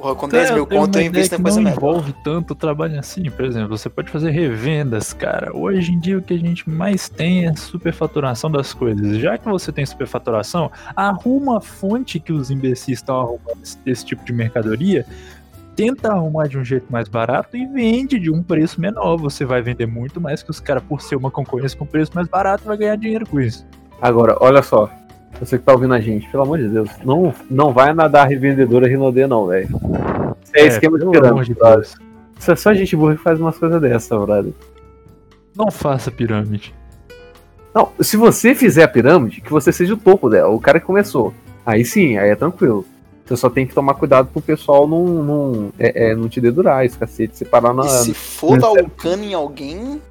Porra, com 10 mil conto eu invisto em coisa não melhor. envolve tanto trabalho assim, por exemplo, você pode fazer revendas, cara. Hoje em dia o que a gente mais tem é superfaturação das coisas. Já que você tem superfaturação, arruma a fonte que os imbecis estão arrumando esse, esse tipo de mercadoria, tenta arrumar de um jeito mais barato e vende de um preço menor. Você vai vender muito mais que os caras por ser uma concorrência com preço mais barato vai ganhar dinheiro com isso. Agora, olha só. Você que tá ouvindo a gente, pelo amor de Deus, não, não vai nadar revendedora Rinodê, não, velho. Isso é, esquema de pirâmide, brother. Isso é só gente burra que faz umas coisas dessas, brother. Não faça pirâmide. Não, se você fizer a pirâmide, que você seja o topo dela, o cara que começou. Aí sim, aí é tranquilo. Você só tem que tomar cuidado pro pessoal não, não, é, é, não te dedurar esse cacete, você parar na. E se for dar o cano em alguém,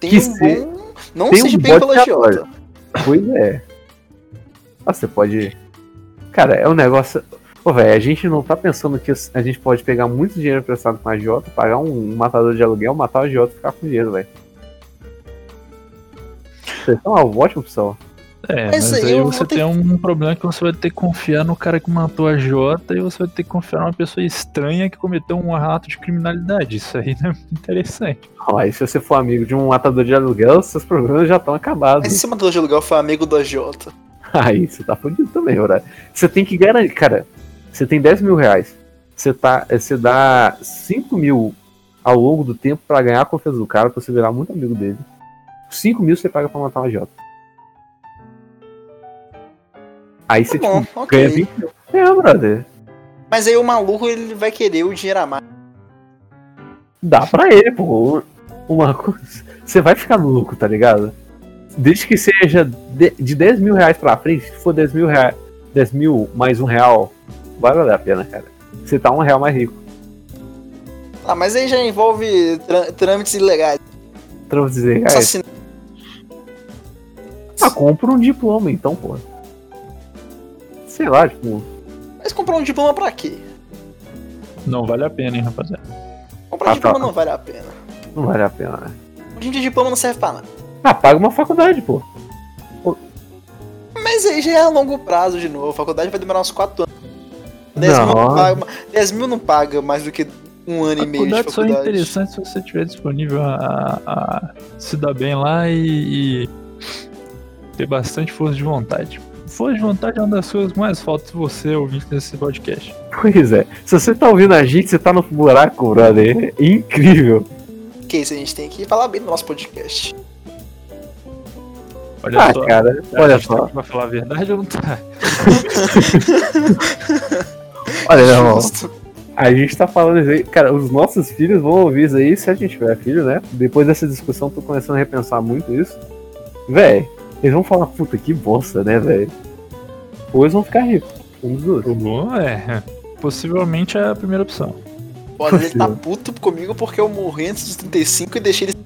tem Que um se- bom. Não tem um seja bem pela. Jota. Pois é. Ah, você pode. Cara, é um negócio. Pô, velho, a gente não tá pensando que a gente pode pegar muito dinheiro emprestado com a agiota, pagar um matador de aluguel, matar o agiota e ficar com dinheiro, velho. Isso é uma ótima opção. É, Mas mas, aí você tem um problema que você vai ter que confiar no cara que matou a Jota e você vai ter que confiar numa pessoa estranha que cometeu um ato de criminalidade. Isso aí não é muito interessante. Ó, Aí se você for amigo de um matador de aluguel, seus problemas já estão acabados. Mas se o matador de aluguel foi amigo do Jota? Aí você tá fudido também, brother. Você tem que garantir. Cara, você tem 10 mil reais. Você, tá, você dá 5 mil ao longo do tempo pra ganhar a confiança do cara, pra você virar muito amigo dele. 5 mil você paga pra matar uma Jota. Aí você, Tá bom, tipo, ok. ganha 20 mil. É, brother. Mas aí o maluco ele vai querer o dinheiro a mais. Dá pra ele, pô. Uma coisa. Você vai ficar no lucro, tá ligado? Desde que seja de, de 10 mil reais pra frente, se for 10 mil, reais, 10 mil mais um real, vai valer a pena, cara. Você tá um real mais rico. Ah, mas aí já envolve trâ- trâmites ilegais. Dizer, é, Assassinato. ah, compra um diploma então, pô. Sei lá, tipo, Mas comprar um diploma pra quê? Não vale a pena, hein, rapaziada. Comprar Ah, diploma tá. não vale a pena. não vale a pena, né? Hoje em dia diploma não serve pra nada. Ah, paga uma faculdade, pô. Mas aí já é a longo prazo de novo. A faculdade vai demorar uns 4 anos. 10 mil paga, 10 mil não paga mais do que um ano e meio de Faculdade só é interessante se você tiver disponível a, a se dar bem lá e, e ter bastante força de vontade. Força de vontade é uma das coisas mais falta se você ouvir nesse podcast. Pois é. Se você tá ouvindo a gente, você tá no buraco, brother. É incrível. Que isso, a gente tem que falar bem do nosso podcast. Olha Ah, só. cara, olha só. Vai falar a verdade ou não tá? Olha, meu irmão. Justo. A gente tá falando isso aí. Cara, os nossos filhos vão ouvir isso aí se a gente tiver filho, né? Depois dessa discussão, tô começando a repensar muito isso. Véi, eles vão falar, puta, que bosta, né, velho? Ou eles vão ficar ricos. Um dos dois. O bom é. Possivelmente é a primeira opção. Pode ele tá puto comigo porque eu morri antes dos 35 e deixei ele.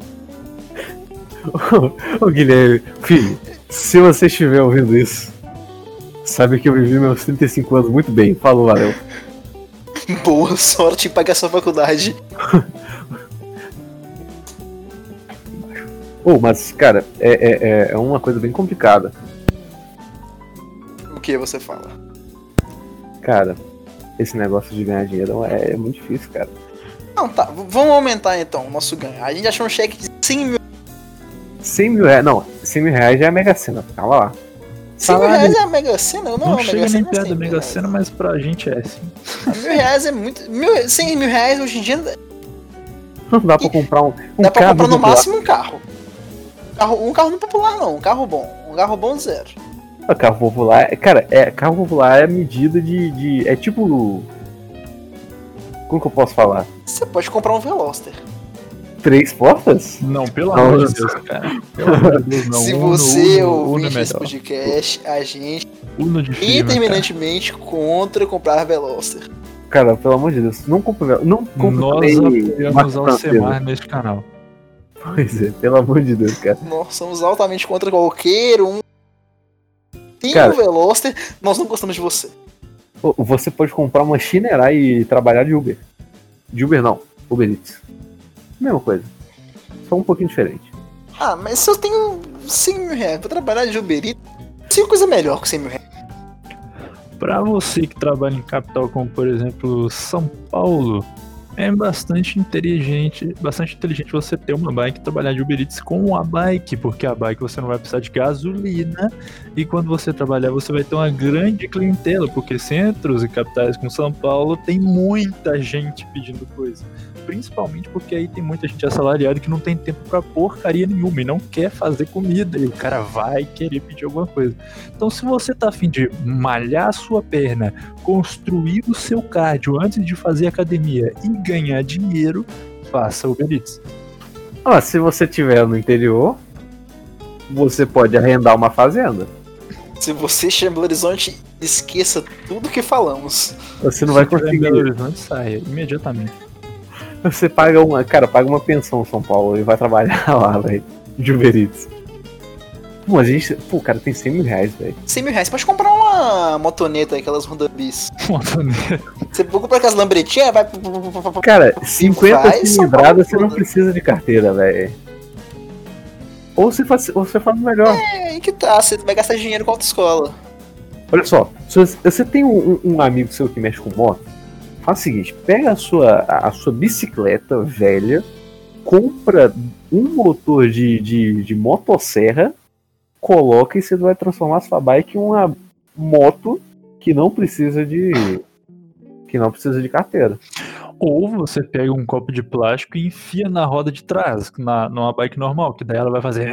Ô Guilherme, filho, se você estiver ouvindo isso, sabe que eu vivi meus 35 anos muito bem. Falou, valeu. Boa sorte em pagar sua faculdade. Ô, mas, cara, é, é, é- é uma coisa bem complicada. O que você fala? Cara, esse negócio de ganhar dinheiro é, é muito difícil, cara. Não, tá. Vamos aumentar então o nosso ganho. A gente achou um cheque de 100 mil. 100 mil reais, não, 100 mil reais já é Mega Sena, calma lá. 100 mil reais é a Mega Sena? Não, Não, a chega Mega nem Sena é perto 100 da mil Mega reais. Sena, mas pra gente é assim. Mil reais é muito. Mil, 100 mil reais hoje em dia Não dá pra comprar um, um dá pra carro comprar no popular. máximo um carro. Um carro. Um carro não popular, não. Um carro bom. Um carro bom zero. Ah, Carro popular, é- cara, é, carro popular é a medida de, de. É tipo Como que eu posso falar? Você pode comprar um Veloster. Três portas? Não, pelo amor de. Deus, cara. Pelo amor de Deus, não. Se Uno, você Uno, Uno é ouvir esse podcast, a gente Uno de firma, cara. determinantemente contra comprar Veloster. Cara, pelo amor de Deus, não compra. Não compra Nós apoiamos. Semar neste canal. Pois é, pelo amor de Deus, cara. Nós somos altamente contra qualquer um. Tem Cara. o Veloster, nós não gostamos de você. Você pode comprar uma Shinerai e trabalhar de Uber. De Uber não, Uber Eats. Mesma coisa. Só um pouquinho diferente. Ah, mas se eu tenho 100 mil reais pra trabalhar de Uber Eats, tem coisa melhor que 100 mil reais. Pra você que trabalha em capital como, por exemplo, São Paulo, é bastante inteligente, bastante inteligente você ter uma bike e trabalhar de Uber Eats com a bike, porque a bike você não vai precisar de gasolina e quando você trabalhar você vai ter uma grande clientela, porque centros e capitais como São Paulo tem muita gente pedindo coisa. Principalmente porque aí tem muita gente assalariada que não tem tempo pra porcaria nenhuma e não quer fazer comida e o cara vai querer pedir alguma coisa. Então, se você tá afim de malhar a sua perna, construir o seu cardio antes de fazer academia e ganhar dinheiro, faça Uber Eats. Ah, se você tiver no interior, você pode arrendar uma fazenda. Se você chega em Belo Horizonte, esqueça tudo que falamos. Você não vai em Belo conseguir. Horizonte, saia imediatamente. Você paga uma. Cara, paga uma pensão em São Paulo e vai trabalhar lá, velho. De Uber Eats. Pô, a gente. Pô, o cara tem 100 mil reais, velho. 100 mil reais, você pode comprar uma motoneta, aquelas Honda Bis. Montaneiro. Você compra aquelas lambretinhas, vai... Cara, 50 vai, São cilindradas você não precisa de carteira, velho. Ou você faz, ou você faz melhor. É aí que tá, você vai gastar dinheiro com a autoescola. Olha só, se você- tem um, um amigo seu que mexe com moto, faz o seguinte, pega a sua, a a sua bicicleta velha, compra um motor de, de, de motosserra, coloca e você vai transformar a sua bike em uma moto que não precisa de. que não precisa de carteira. Ou você pega um copo de plástico e enfia na roda de trás, na, numa bike normal, que daí ela vai fazer.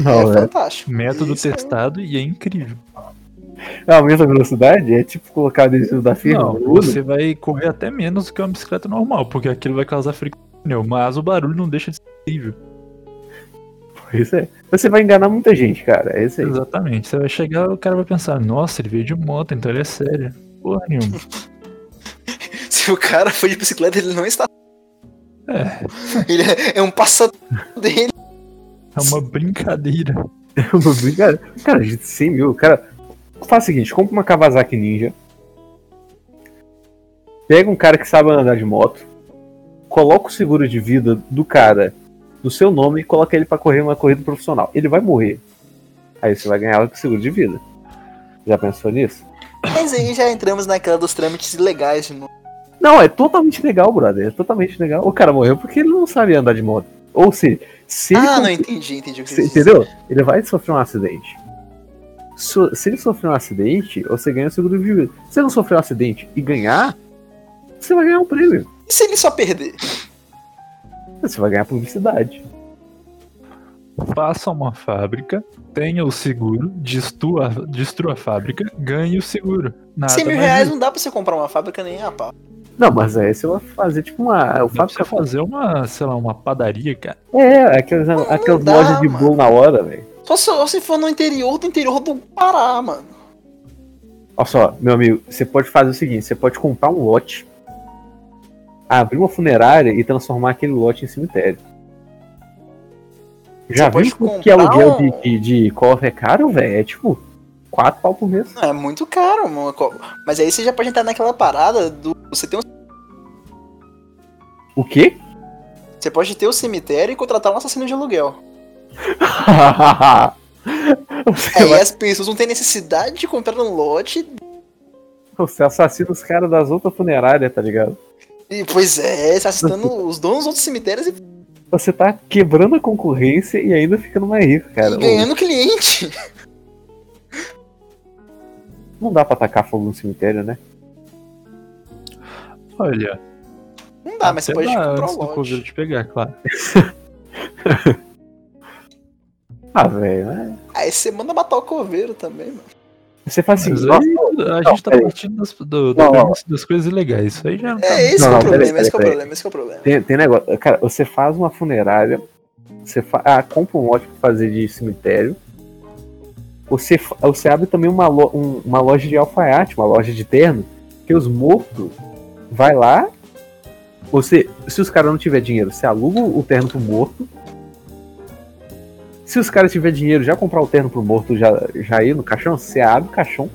Não, é né? fantástico. Método Isso é- testado e é incrível. Aumenta a velocidade? É tipo colocar adesivo da firma. Não, você vai correr até menos do que uma bicicleta normal, porque aquilo vai causar fricção no pneu, mas o barulho não deixa de ser incrível. Isso é. Você vai enganar muita gente, cara. É isso aí. Exatamente. Você vai chegar o cara vai pensar, nossa, ele veio de moto, então ele é sério. Porra nenhuma. Se o cara for de bicicleta, ele não está. É, Ele é, é um passatempo dele. é uma brincadeira. Uma brincadeira. Cara, gente, 100 mil. Cara, faz o seguinte: compra uma Kawasaki Ninja. Pega um cara que sabe andar de moto. Coloca o seguro de vida do cara no seu nome e coloca ele pra correr uma corrida profissional. Ele vai morrer. Aí você vai ganhar o seguro de vida. Já pensou nisso? Mas aí já entramos naquela dos trâmites ilegais de novo. Não, é totalmente legal, brother. É totalmente legal. O cara morreu porque ele não sabe andar de moto. Ou seja, se ele Ah, não entendi, entendi o que Você entendeu? Ele vai sofrer um acidente. So- se ele sofrer um acidente, você ganha o seguro de vida. Se ele não sofrer um acidente e ganhar, você vai ganhar um prêmio. E se ele só perder? Você vai ganhar publicidade. Faça uma fábrica, tenha o seguro, destrua, destrua a fábrica, ganhe o seguro. Nada 100 mil mais reais não dá pra você comprar uma fábrica nem a pau. Não, mas aí você vai fazer tipo uma. O fábrica você fazer uma, sei lá, uma padaria, cara. É, aquelas, aquelas dá, lojas de mano. bolo na hora, velho. Só se, só se for no interior do interior do Pará, mano. Olha só, meu amigo, você pode fazer o seguinte: você pode comprar um lote, abrir uma funerária e transformar aquele lote em cemitério. Já Você viu que aluguel comprar de, um- de, de cofre é caro, velho? É tipo 4 pau por mês. Não, é muito caro, mano. Mas aí você já pode entrar naquela parada do. Você tem um... O quê? Você pode ter o cemitério e contratar um assassino de aluguel. Aí vai, as pessoas não têm necessidade de comprar um lote. você assassina os caras das outras funerárias, tá ligado? E, pois é, você tá assustando os donos dos outros cemitérios e, Você tá quebrando a concorrência e ainda ficando mais rico, cara. e ganhando cliente. Ô, Não dá pra tacar fogo no cemitério, né? Olha, Não dá, mas você pode dá comprar um lote. te pegar, claro. Ah, velho, né? Aí você manda matar o coveiro também, mano. Você faz assim, nossa, aí, a Não, gente tá peraí. partindo das, do, do Não, não. das coisas ilegais. Isso aí já não tá. É esse Não, que é não, o peraí, problema, esse que é o problema, esse que é o problema. Tem, tem negócio. Cara, você faz uma funerária, você fa... ah, compra um lote pra fazer de cemitério. Você, você abre também uma, lo- um- uma loja de alfaiate, uma loja de terno, que os mortos vai lá. Você, se os caras não tiver dinheiro, você aluga o terno pro morto. Se os caras tiver dinheiro, já comprar o terno pro morto, já, já ir no caixão, você abre o caixão,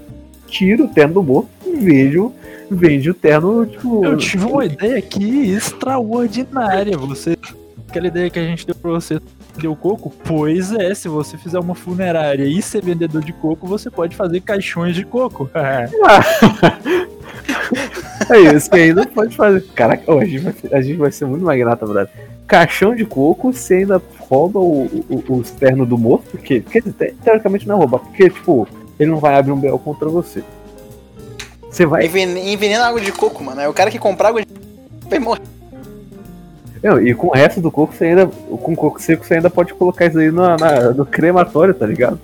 tira o terno do morto e vende o, vende o terno, tipo. Eu tive uma ideia aqui extraordinária. Você. Aquela ideia que a gente deu pra você deu coco? Pois é, se você fizer uma funerária e ser vendedor de coco, você pode fazer caixões de coco. É isso que ainda pode fazer. Caraca, ô, a, gente vai, a gente vai ser muito magnata, brother. Caixão de coco, você ainda rouba o, o, o externo do morto, porque, te- teoricamente não é roubar, porque, tipo, ele não vai abrir um BL contra você. Você vai. Envene- Envenena água de coco, mano. É o cara que comprar água de coco vai morrer. Não, e com o resto do coco, você ainda. Com o coco seco, você ainda pode colocar isso aí na, na- no crematório, tá ligado?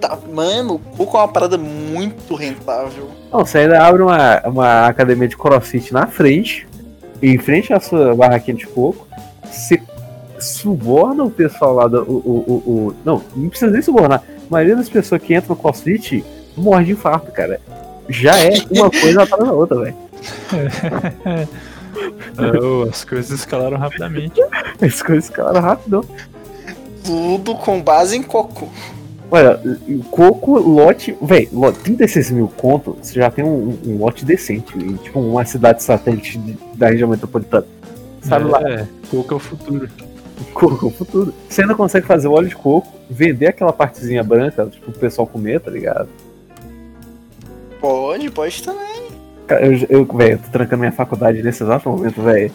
Tá, mano, o coco é uma parada muito rentável. Não, você ainda abre uma, uma academia de crossfit na frente, em frente à sua barraquinha de coco, você suborna o pessoal lá do. O, o, o, o- não, não precisa nem subornar. A maioria das pessoas que entram no crossfit morre de infarto, cara. Já é uma coisa atrás da outra, velho. Oh, as coisas escalaram rapidamente. As coisas escalaram rapidão. Tudo com base em coco. Olha, o coco, lote. Véi, lote, 36 mil conto, você já tem um, um lote decente. em, tipo, uma cidade satélite da região metropolitana. Sabe lá? É, coco é o futuro. Coco é o futuro. Você ainda consegue fazer o óleo de coco, vender aquela partezinha branca, tipo, o pessoal comer, tá ligado? Pode, pode também. Eu, eu, velho, eu tô trancando minha faculdade nesse exato momento, velho.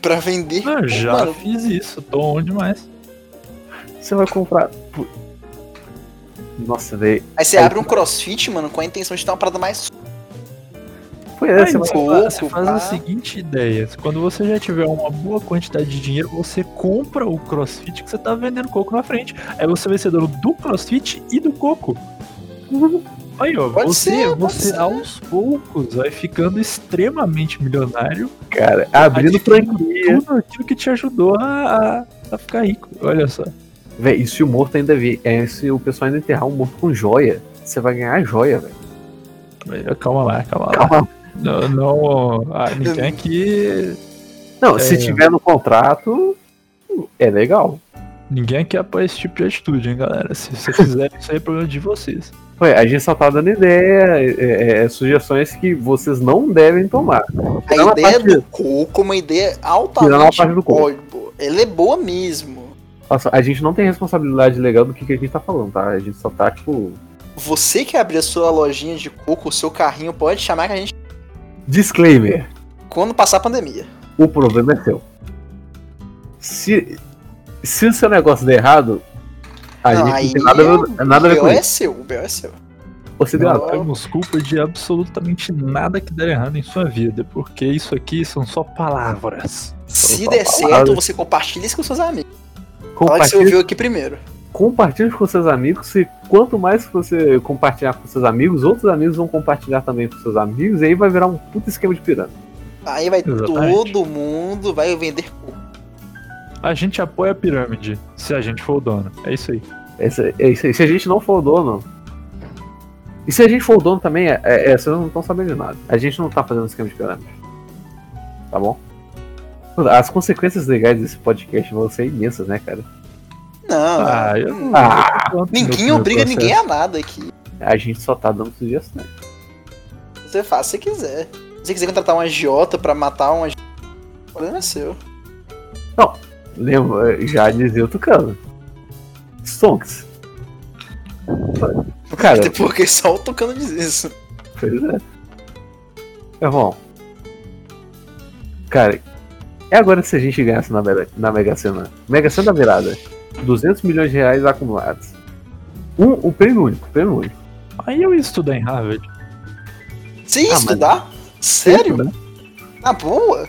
Pra vender. Não, já Mano, fiz isso, tô on demais. Você vai comprar. Nossa, velho. Aí você abre um crossfit, mano, com a intenção de ter uma parada mais. Aí você vai... você faz, você faz pá. a seguinte ideia: quando você já tiver uma boa quantidade de dinheiro, você compra o crossfit que você tá vendendo coco na frente. Aí você vai ser dono do crossfit e do coco. Aí, ó, Pode você, ser, você ser. aos poucos vai ficando extremamente milionário, cara, abrindo franquia. tudo aquilo que te ajudou a, a, ficar rico. Olha só. Velho, e se o morto ainda vir, é, se o pessoal ainda enterrar um morto com joia, você vai ganhar joia, velho. Calma lá, calma lá. Não, não ah, ninguém aqui. Não, É. se tiver no contrato, é legal. Ninguém aqui apoia esse tipo de atitude, hein, galera. Se você fizer isso aí, é problema de vocês. Ué, a gente só tá dando ideia, é, é, sugestões que vocês não devem tomar. A Tirando a ideia parte- do coco é uma ideia a altamente parte do coco. Ela é boa mesmo. Nossa, a gente não tem responsabilidade legal do que, que a gente tá falando, tá? A gente só tá, tipo. Você que abrir a sua lojinha de coco, o seu carrinho, pode chamar que a gente. Disclaimer: Quando passar a pandemia. o problema é seu. Se, se o seu negócio der errado, a Não, gente aí não tem nada, a ver- nada a o ver com BO é isso. seu, o BO é seu. Você deu Não temos culpa de absolutamente nada que der errado em sua vida, porque isso aqui são só palavras. Se Só der palavras. certo, você compartilha isso com seus amigos. Fala que você ouviu aqui primeiro. Compartilhe com seus amigos. E quanto mais você compartilhar com seus amigos, outros amigos vão compartilhar também com seus amigos. E aí vai virar um puto esquema de pirâmide. Aí vai Exatamente. todo mundo vai vender. A gente apoia a pirâmide, se a gente for o dono. É isso aí. É isso, é isso aí. Se a gente não for o dono. E se a gente for o dono também, é, é- é, vocês não estão sabendo de nada. A gente não tá fazendo esquema de pirâmide. Tá bom? As consequências legais desse podcast vão ser imensas, né, cara? Não, Ah, eu não. Ah, eu ninguém obriga processo. ninguém a nada aqui. A gente só tá dando sugestões. Você faz se quiser. Se você quiser contratar um agiota pra matar um agiota, o problema é seu. Lembra, já dizia o Tucano. Stonks. Cara, Até porque só o Tucano diz isso. Pois é. Irmão. Cara, é agora se a gente ganhasse na, Mega- na Mega Sena. Mega Sena da virada. 200 milhões de reais acumulados. Um, o prêmio único, prêmio único. Aí eu ia estudar em Harvard. Você ia Ah, mas- estudar? Sério? Né? Na boa?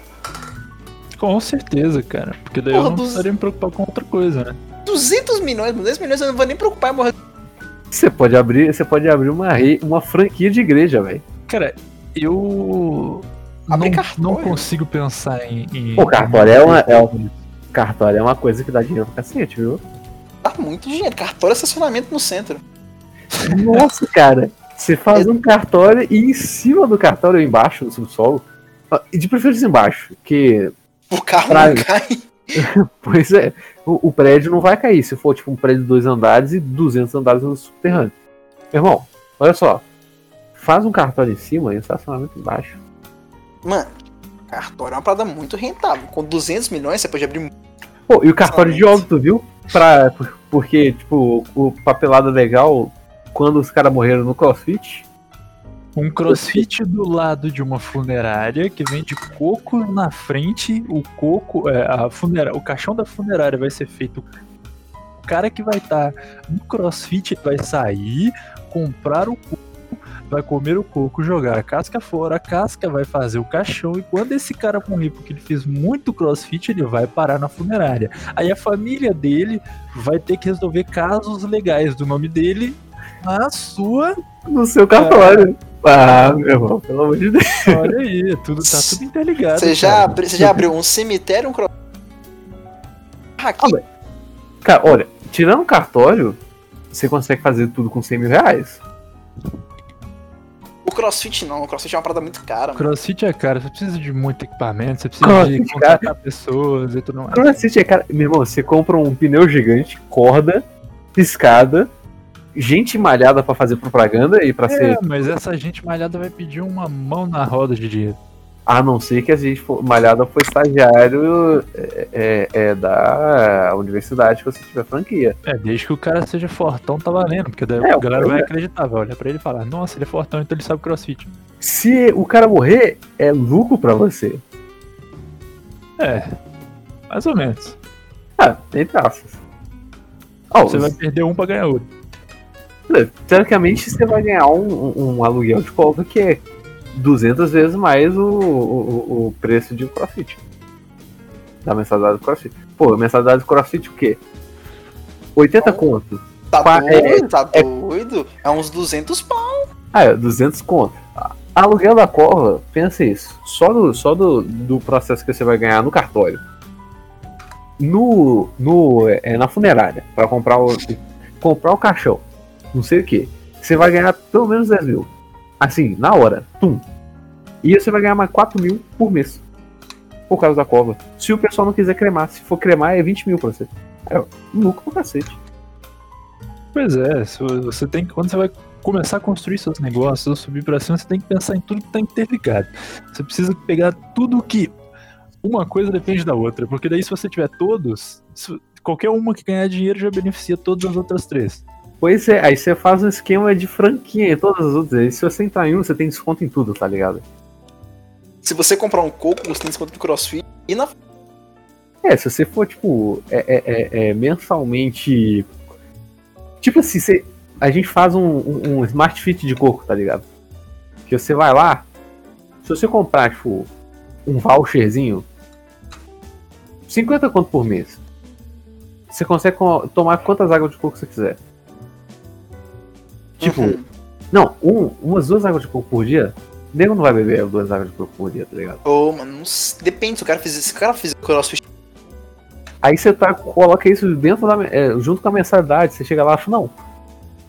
Com certeza, cara. Porque daí Porra, eu não dos- precisaria me preocupar com outra coisa, né? 200 milhões, 200 milhões eu não vou nem preocupar em morrer. Você pode abrir, você pode abrir uma, re- uma franquia de igreja, velho. Cara, eu não, não consigo pensar em. em Pô, cartório é uma- é um- Cartório é uma coisa que dá dinheiro pra cacete, viu? Dá muito dinheiro. Cartório é estacionamento no centro. Nossa, cara. Você faz um cartório e em cima do cartório, ou embaixo, no subsolo. de preferência embaixo, que O carro Praia. não cai. Pois é, o, o prédio não vai cair se for tipo um prédio de dois andares e 200 andares no subterrâneo. Irmão, olha só. Faz um cartório em cima e um estacionamento embaixo. Mano, cartório é uma parada muito rentável. Com 200 milhões você pode abrir. Pô, e o cartório de óbito, viu? Pra, por- porque, tipo, o papelado é legal quando os caras morreram no crossfit. Um crossfit do lado de uma funerária que vende coco na frente. O coco, é, a funera, o caixão da funerária vai ser feito. O cara que vai estar no crossfit vai sair, comprar o coco, vai comer o coco, jogar a casca fora. A casca vai fazer o caixão. E quando esse cara morrer porque ele fez muito crossfit, ele vai parar na funerária. Aí a família dele vai ter que resolver casos legais do nome dele na sua No seu cartório. Ah, meu irmão, pelo amor de Deus. Olha aí, tudo, tá tudo interligado. Você já, abri- você já abriu um cemitério, um crossfit. Aqui, Ah, Cara, olha, tirando o cartório, você consegue fazer tudo com 100 mil reais. O crossfit não. O crossfit é uma parada muito cara. mano. Crossfit é cara, você precisa de muito equipamento, você precisa Crossfit, de contratar pessoas e tudo mais. Crossfit é cara. Meu irmão, você compra um pneu gigante, corda, escada, gente malhada pra fazer propaganda e pra ser. É, mas essa gente malhada vai pedir uma mão na roda de dinheiro. A não ser que a gente for, malhada for estagiário é, é- é da universidade que você tiver franquia. É, desde que o cara seja fortão, tá valendo, porque daí É, a galera vai acreditar, vai olhar pra ele e falar, nossa, ele é fortão, então ele sabe crossfit. Se o cara morrer, é lucro pra você. É, mais ou menos. Ah, entre aspas. Ó, Você vai perder um pra ganhar outro. Teoricamente, você vai ganhar um, um- um aluguel de coca que é 200 vezes mais o, o, o preço de crossfit. Da mensalidade do crossfit. Pô, mensalidade do crossfit o quê? 80 conto. Tá Qua- doido? é- tá doido? É uns 200 pau. Ah, é, 200 conto. Aluguel da cova, pensa isso. Só do, só do, do processo que você vai ganhar no cartório. No, no, é, na funerária, para comprar o, comprar o caixão. Não sei o que. Você vai ganhar pelo menos 10 mil. Assim, na hora. Tum. E você vai ganhar mais 4 mil por mês. Por causa da cova. Se o pessoal não quiser cremar. Se for cremar, é 20 mil pra você. É lucro pra cacete. Pois é, você tem que, quando você vai começar a construir seus negócios, subir pra cima, você tem que pensar em tudo que tá interligado. Você precisa pegar tudo que uma coisa depende da outra, porque daí se você tiver todos, qualquer uma que ganhar dinheiro já beneficia todas as outras três. Pois é, aí você faz um esquema de franquia em todas as outras. Aí se você entrar em um, você tem desconto em tudo, tá ligado? Se você comprar um coco, você tem desconto no crossfit. E na. É, se você for, tipo, é, é- é- é mensalmente. Tipo assim, você- a gente faz um, um, um Smart Fit de coco, tá ligado? Que você vai lá, se você comprar, tipo, um voucherzinho, 50 conto por mês. Você consegue co- tomar quantas águas de coco você quiser. Tipo, Uhum. não, um, umas duas águas de coco por dia, o nego não vai beber duas águas de coco por dia, tá ligado? Ô, mano, não s- depende se o cara fizer. Se o cara fizer crossfit. Aí você tá, coloca isso dentro da. é, junto com a mensalidade, você chega lá e fala, não.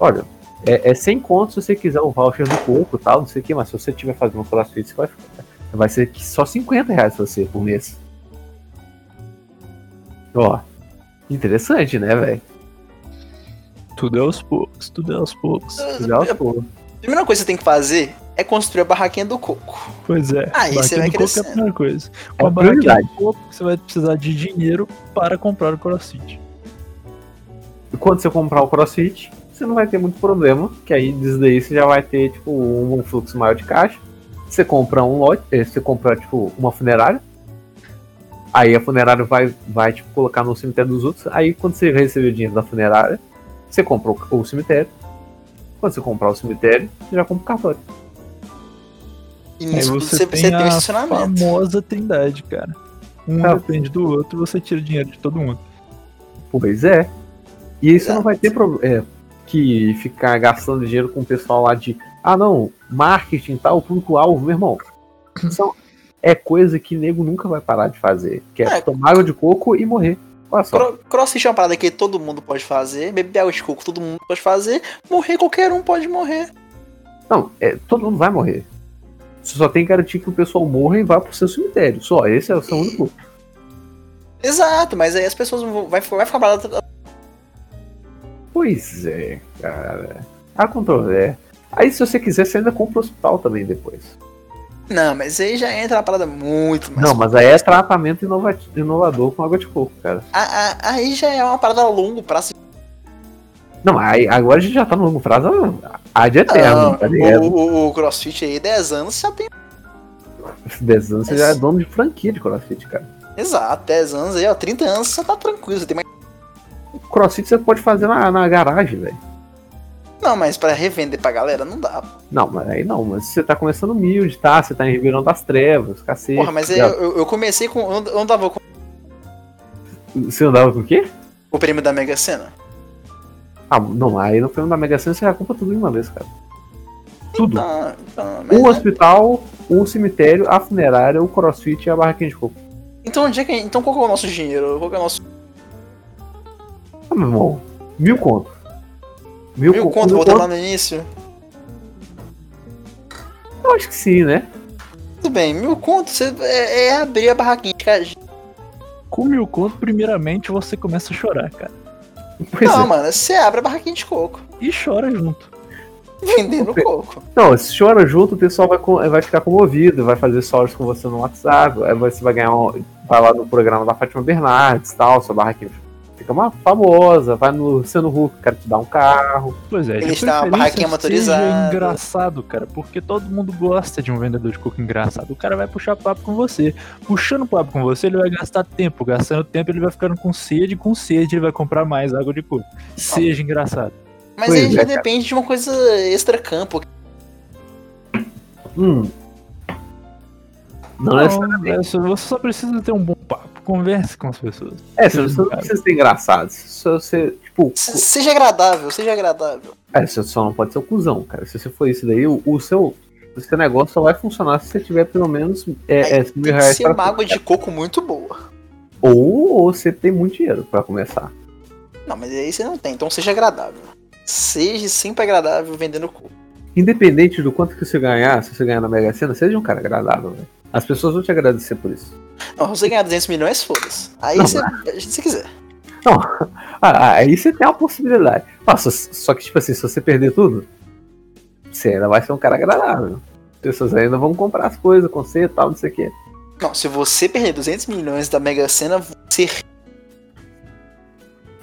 Olha, é, é 100 contos se você quiser o voucher do coco e tal, não sei o que, mas se você tiver fazendo um crossfit, você vai, vai ser só 50 reais pra você por mês. Ó, interessante, né, velho? Tudo é aos poucos, tudo é aos poucos. Legal, pô. A primeira coisa que você tem que fazer é construir a barraquinha do coco. Pois é, Aí você barraquinha vai do coco é a crescendo. primeira coisa. É Com a a barraquinha prioridade. do coco, você vai precisar de dinheiro para comprar o crossfit. E quando você comprar o crossfit, você não vai ter muito problema, que aí disso daí você já vai ter, tipo, um fluxo maior de caixa. Você compra um lote, eh, você compra, tipo, uma funerária. Aí a funerária vai, vai tipo, colocar no cemitério dos outros. Aí quando você receber o dinheiro da funerária, você compra o, o cemitério. Quando você comprar o cemitério, você já compra o cartório. E Aí nisso você, você, tem, você tem um a famosa trindade, cara. Um Ah. depende do outro, você tira dinheiro de todo mundo. Pois é. E isso Exato. não vai ter problema. que ficar gastando dinheiro com o pessoal lá de ah não, marketing tal, público-alvo, meu irmão. São, é coisa que nego nunca vai parar de fazer. Que é, É. tomar água de coco e morrer. Cro- Crossfit é uma parada que todo mundo pode fazer, beber água de coco todo mundo pode fazer, morrer qualquer um pode morrer. Não, é, todo mundo vai morrer. Você só tem que garantir que o pessoal morra e vá pro seu cemitério. Só, esse é o seu único. Exato, mas aí as pessoas vão, vai, vai ficar parada. Pois é, cara. Há controvérsia. Aí se você quiser, você ainda compra o hospital também depois. Não, mas aí já entra uma parada muito mais. Não, mas aí é tratamento inova- inovador com água de coco, cara. A- a- aí já é uma parada a longo prazo. Não, aí, agora a gente já tá no longo prazo, há de eterno, Não, tá ligado? o, o- o crossfit aí, 10 anos, já tem. 10 anos você já é dono de franquia de crossfit, cara. Exato, 10 anos aí, ó, 30 anos você tá tranquilo, você tem mais. Crossfit você pode fazer na, na garagem, velho. Não, mas pra revender pra galera não dá. Não, mas aí não, mas você tá começando humilde, tá? Você tá em Ribeirão das Trevas, cacete. Porra, mas eu, eu- eu comecei com. Eu andava com Você andava com o quê? o prêmio da Mega Sena. Ah, não, aí no filme da Mega Sena você já compra tudo de uma vez, cara. Tudo. Então, então, Um hospital, um cemitério, a funerária, o crossfit e a barraquinha de coco. então, onde é que, então qual que é o nosso dinheiro? Qual que é o nosso. Ah, meu irmão, mil conto. Mil, Mil co- conto, voltando lá no início? Eu acho que sim, né? Tudo bem, mil conto você, é, é abrir a barraquinha de. Com mil conto, primeiramente você começa a chorar, cara. Pois Não, é. mano, você abre a barraquinha de coco. E chora junto. Vendendo Pe- coco. Não, se chora junto, o pessoal vai, vai ficar comovido, vai fazer stories com você no WhatsApp, aí você vai ganhar um, vai lá no programa da Fátima Bernardes tal, sua barraquinha fica uma famosa, vai no Luciano Huck, quero te dar um carro. Pois é, Eles têm uma barraquinha motorizada. Seja engraçado, cara, porque todo mundo gosta de um vendedor de coco engraçado. O cara vai puxar papo com você. Puxando papo com você, ele vai gastar tempo. Gastando tempo, ele vai ficando com sede. Com sede, ele vai comprar mais água de coco. Seja engraçado. Mas Pois aí já é, cara. depende de uma coisa extra-campo. Hum. Não, Não, necessariamente. é só- você só precisa ter um bom papo. Converse com as pessoas. É, você você não precisa ser engraçado. Se você, tipo, Se- Seja agradável, seja agradável. é, você só não pode ser o cuzão, cara. Se você for isso daí, o, o seu, o seu negócio só vai funcionar se você tiver pelo menos é, Aí é, 5 mil Tem que reais ser uma água de coco muito boa. ou, ou você tem muito dinheiro pra começar. Não, mas aí você não tem, então seja agradável. Seja sempre agradável vendendo coco. Independente do quanto que você ganhar, se você ganhar na Mega Sena, seja um cara agradável, velho. As pessoas vão te agradecer por isso. Não, se você ganhar 200 milhões, foda-se. Aí Não, você, se quiser. Ah, aí você tem uma possibilidade. Ah, só, que, tipo assim, se você perder tudo, você ainda vai ser um cara agradável. As pessoas ainda vão comprar as coisas com você e tal, não sei o quê. Não, se você perder 200 milhões da Mega Sena, você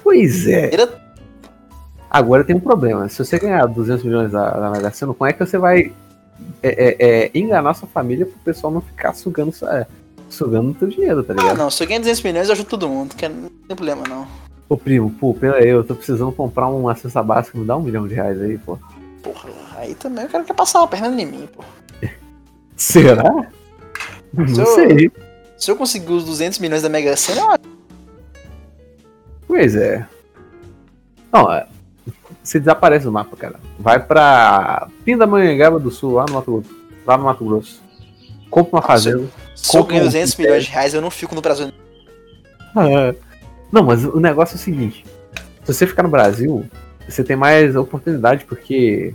Pois é. Agora tem um problema. Se você ganhar 200 milhões da, da Mega Sena, como é que você vai é, é, é, enganar sua família pro pessoal não ficar sugando, sua- é, sugando teu dinheiro, tá Ah, ligado? não, se eu ganhar 200 milhões, eu ajudo todo mundo, que não tem problema, não. Ô primo, pô, pera aí, eu tô precisando comprar uma cesta básica, me dá um milhão de reais aí, pô. Porra, aí também o cara quer passar uma perna em mim, pô. Será? Não Se eu- sei. Se eu conseguir os 200 milhões da Mega Sena, eu Pois é. Não, é, você desaparece do mapa, cara. Vai pra Pindamonhangaba do Sul, lá no Mato Grosso. Lá no Mato Grosso. Compra uma Nossa, fazenda. se eu ganho um 200 cemitério. milhões de reais, eu não fico no Brasil. Ah, Não, mas o negócio é o seguinte: se você ficar no Brasil, você tem mais oportunidade, porque.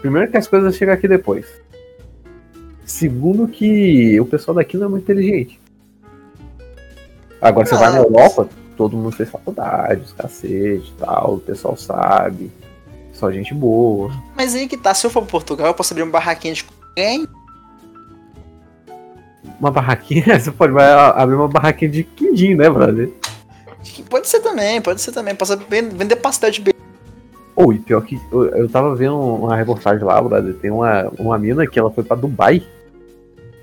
Primeiro que as coisas chegam aqui depois. Segundo que o pessoal daqui não é muito inteligente. Agora você vai na Ah, Europa, todo mundo fez faculdade, os cacete e tal, o pessoal sabe. Só gente boa. Mas aí que tá, se eu for pra Portugal, eu posso abrir uma barraquinha de quem? Uma barraquinha, você pode abrir uma barraquinha de quindim, né, brother? Pode ser também, pode ser também. Posso ven- vender pastel de beijo. Ou, e pior que eu, eu tava vendo uma reportagem lá, brother. Tem uma, uma mina que ela foi pra Dubai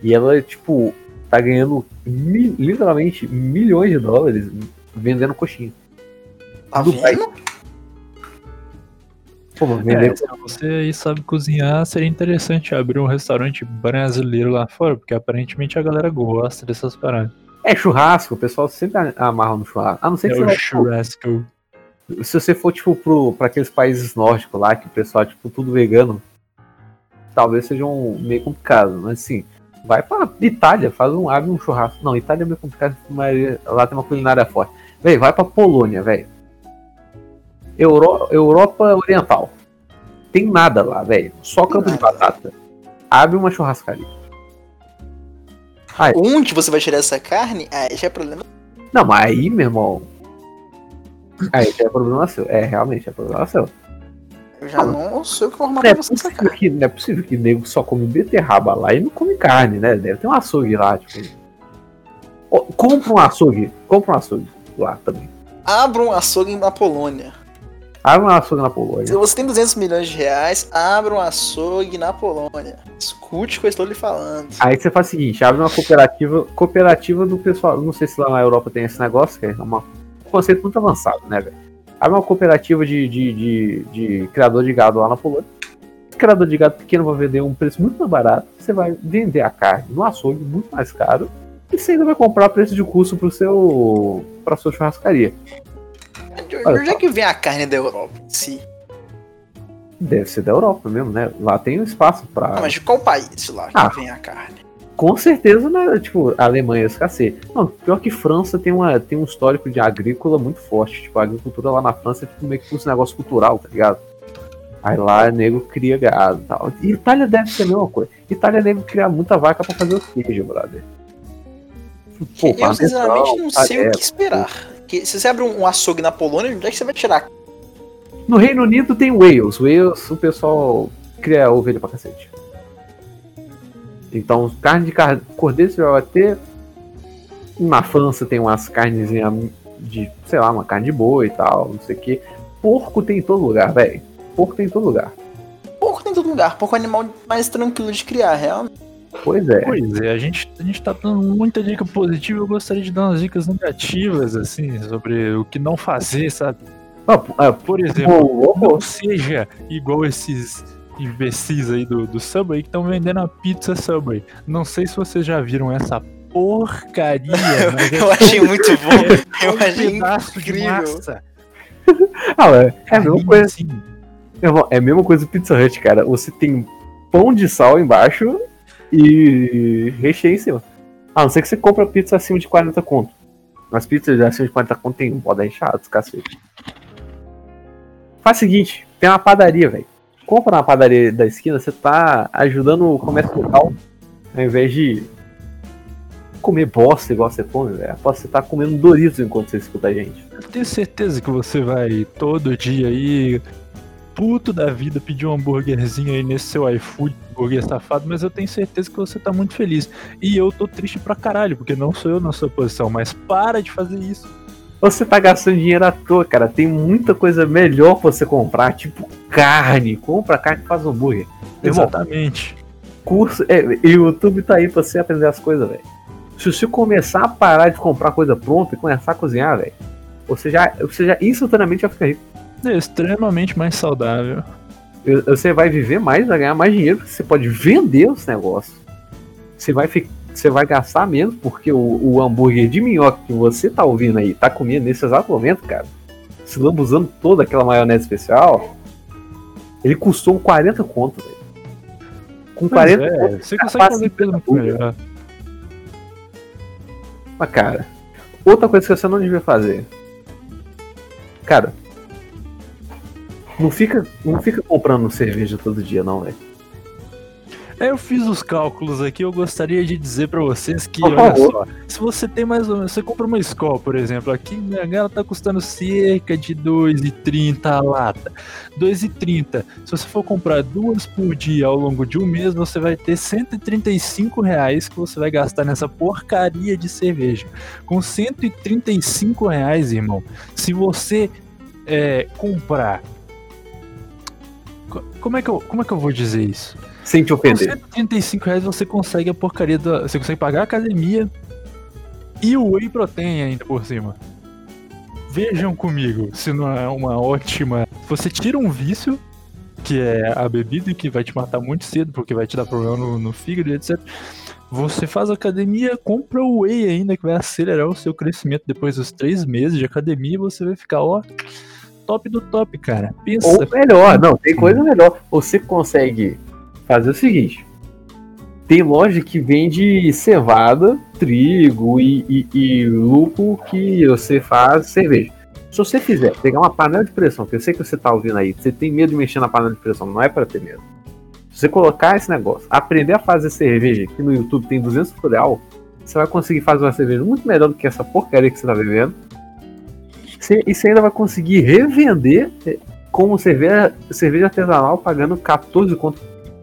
e ela, tipo, tá ganhando literalmente milhões de dólares vendendo coxinha. Tá Dubai. vendo? Pô, mas vender. É, se você aí sabe cozinhar, seria interessante abrir um restaurante brasileiro lá fora, porque aparentemente a galera gosta dessas paradas. É, churrasco, o pessoal sempre amarra no churrasco. A não ser que É você o vai. churrasco. Se você for, tipo, pro, pra aqueles países nórdicos lá, que o pessoal é, tipo, tudo vegano, talvez seja um, meio complicado. Mas, assim, vai pra Itália, faz um, abre um churrasco. Não, Itália é meio complicado, mas lá tem uma culinária forte. Véi, vai pra Polônia, velho. Euro, Europa Oriental. Tem nada lá, velho. Só campo de batata. Abre uma churrascaria. Aí. Onde você vai tirar essa carne? Aí já é problema. Não, mas aí, meu irmão. Aí já é problema seu. É, realmente é problema seu. Eu já não sei o que Não é, pra você carne. que, não é possível que nego só come beterraba lá e não come carne, né? Deve ter um açougue lá, tipo. Ó, compra um açougue. Compra um açougue lá também. Abra um açougue na Polônia. Abre um açougue na Polônia. Se você tem 200 milhões de reais, abra um açougue na Polônia. Escute o que eu estou lhe falando. Aí você faz o seguinte, abre uma cooperativa, cooperativa do pessoal, não sei se lá na Europa tem esse negócio, que é uma, um conceito muito avançado, né, velho? Abre uma cooperativa de, de, de, de criador de gado lá na Polônia. Criador de gado pequeno vai vender um preço muito mais barato, você vai vender a carne no açougue muito mais caro, e você ainda vai comprar preço de custo pro seu, pra sua churrascaria. De onde é que vem a carne da Europa? Sim. Deve ser da Europa mesmo, né? Lá tem um espaço pra... Ah, mas de qual país lá que Ah. vem a carne? Com certeza, né? Tipo, a Alemanha escasseia. Não, pior que França tem, uma, tem um histórico de agrícola muito forte. Tipo, a agricultura lá na França é tipo, meio que um negócio cultural, tá ligado? Aí lá nego cria gado e tal. E Itália deve ser a mesma coisa. Itália deve criar muita vaca pra fazer o queijo, brother. Pô, eu sinceramente não sei o que esperar. Que, se você abre um açougue na Polônia, onde é que você vai tirar? No Reino Unido tem Wales. Wales, o pessoal cria ovelha pra cacete. Então, carne de car... cordeiro você vai ter. Na França tem umas carnezinhas de, sei lá, uma carne de boi e tal, não sei o que. Porco tem em todo lugar, velho. Porco tem em todo lugar. Porco tem em todo lugar. Porco é um animal mais tranquilo de criar, realmente. Pois é. Pois é, a gente, a gente tá dando muita dica positiva, eu gostaria de dar umas dicas negativas, assim, sobre o que não fazer, sabe? Ah, ah, Por exemplo, pô, pô, não seja igual esses imbecis aí do, do Subway que estão vendendo a pizza Subway. Não sei se vocês já viram essa porcaria, mas é Eu achei muito bom. Eu um achei pedaço de incrível. massa. ah, é, é a mesma coisa. assim. É a mesma coisa do Pizza Hut, cara. Você tem pão de sal embaixo e recheio em cima. A não ser que você compra pizza acima de 40 conto. As pizzas acima de 40 conto tem um pó recheado, cacete. Faz o seguinte, tem uma padaria, velho. Compra na padaria da esquina, você tá ajudando o comércio local. Ao invés de comer bosta igual você come, velho. Aposto você tá comendo Doritos enquanto você escuta a gente. Eu tenho certeza que você vai todo dia aí, puto da vida, pedir um hambúrguerzinho aí nesse seu iFood, hambúrguer safado, mas eu tenho certeza que você tá muito feliz. E eu tô triste pra caralho, porque não sou eu na sua posição, mas para de fazer isso. Você tá gastando dinheiro à toa, cara. Tem muita coisa melhor pra você comprar, tipo carne. Compra carne e faz hambúrguer. Meu irmão, Exatamente. curso. É, e o YouTube tá aí pra você aprender as coisas, velho. Se você começar a parar de comprar coisa pronta e começar a cozinhar, velho, você já, você já instantaneamente vai ficar rico. É extremamente mais saudável. Você vai viver mais, vai ganhar mais dinheiro, porque você pode vender os negócios. Você vai, você vai gastar menos, porque o, o hambúrguer de minhoca que você tá ouvindo aí, tá comendo nesse exato momento, cara, se lambuzando toda aquela maionese especial, ele custou um 40 conto, velho. Com Pois 40 é, conto, você consegue faz fazer muito melhor. Mas, cara, outra coisa que você não devia fazer. Cara, não fica, não fica comprando cerveja todo dia, não, velho. É, Eu fiz os cálculos aqui, eu gostaria de dizer pra vocês que, olha só, se você tem mais ou menos, você compra uma Skol, por exemplo, aqui né, ela tá custando cerca de 2,30 a lata. 2,30. Se você for comprar duas por dia ao longo de um mês, você vai ter 135 reais que você vai gastar nessa porcaria de cerveja. Com 135 reais, irmão, se você é, comprar... Co- Como é, que eu, como é que eu vou dizer isso? Sem te Com ofender. 135 reais você consegue a porcaria da. Você consegue pagar a academia e o Whey Protein ainda por cima. Vejam comigo se não é uma ótima. Você tira um vício, que é a bebida, que vai te matar muito cedo, porque vai te dar problema no, no fígado e etc. Você faz academia, compra o Whey ainda, que vai acelerar o seu crescimento depois dos três meses de academia, você vai ficar, ó, top do top, cara. Pensa. Ou melhor, não, tem coisa melhor. Você consegue fazer o seguinte: tem loja que vende cevada, trigo e, e, e que você faz cerveja. Se você fizer, pegar uma panela de pressão, que eu sei que você tá ouvindo aí, você tem medo de mexer na panela de pressão, não é para ter medo. Se você colocar esse negócio, aprender a fazer cerveja, que no YouTube tem 200 tutorial, você vai conseguir fazer uma cerveja muito melhor do que essa porcaria que você tá bebendo. Você- E você ainda vai conseguir revender eh, como cerveja, cerveja artesanal pagando 14 conto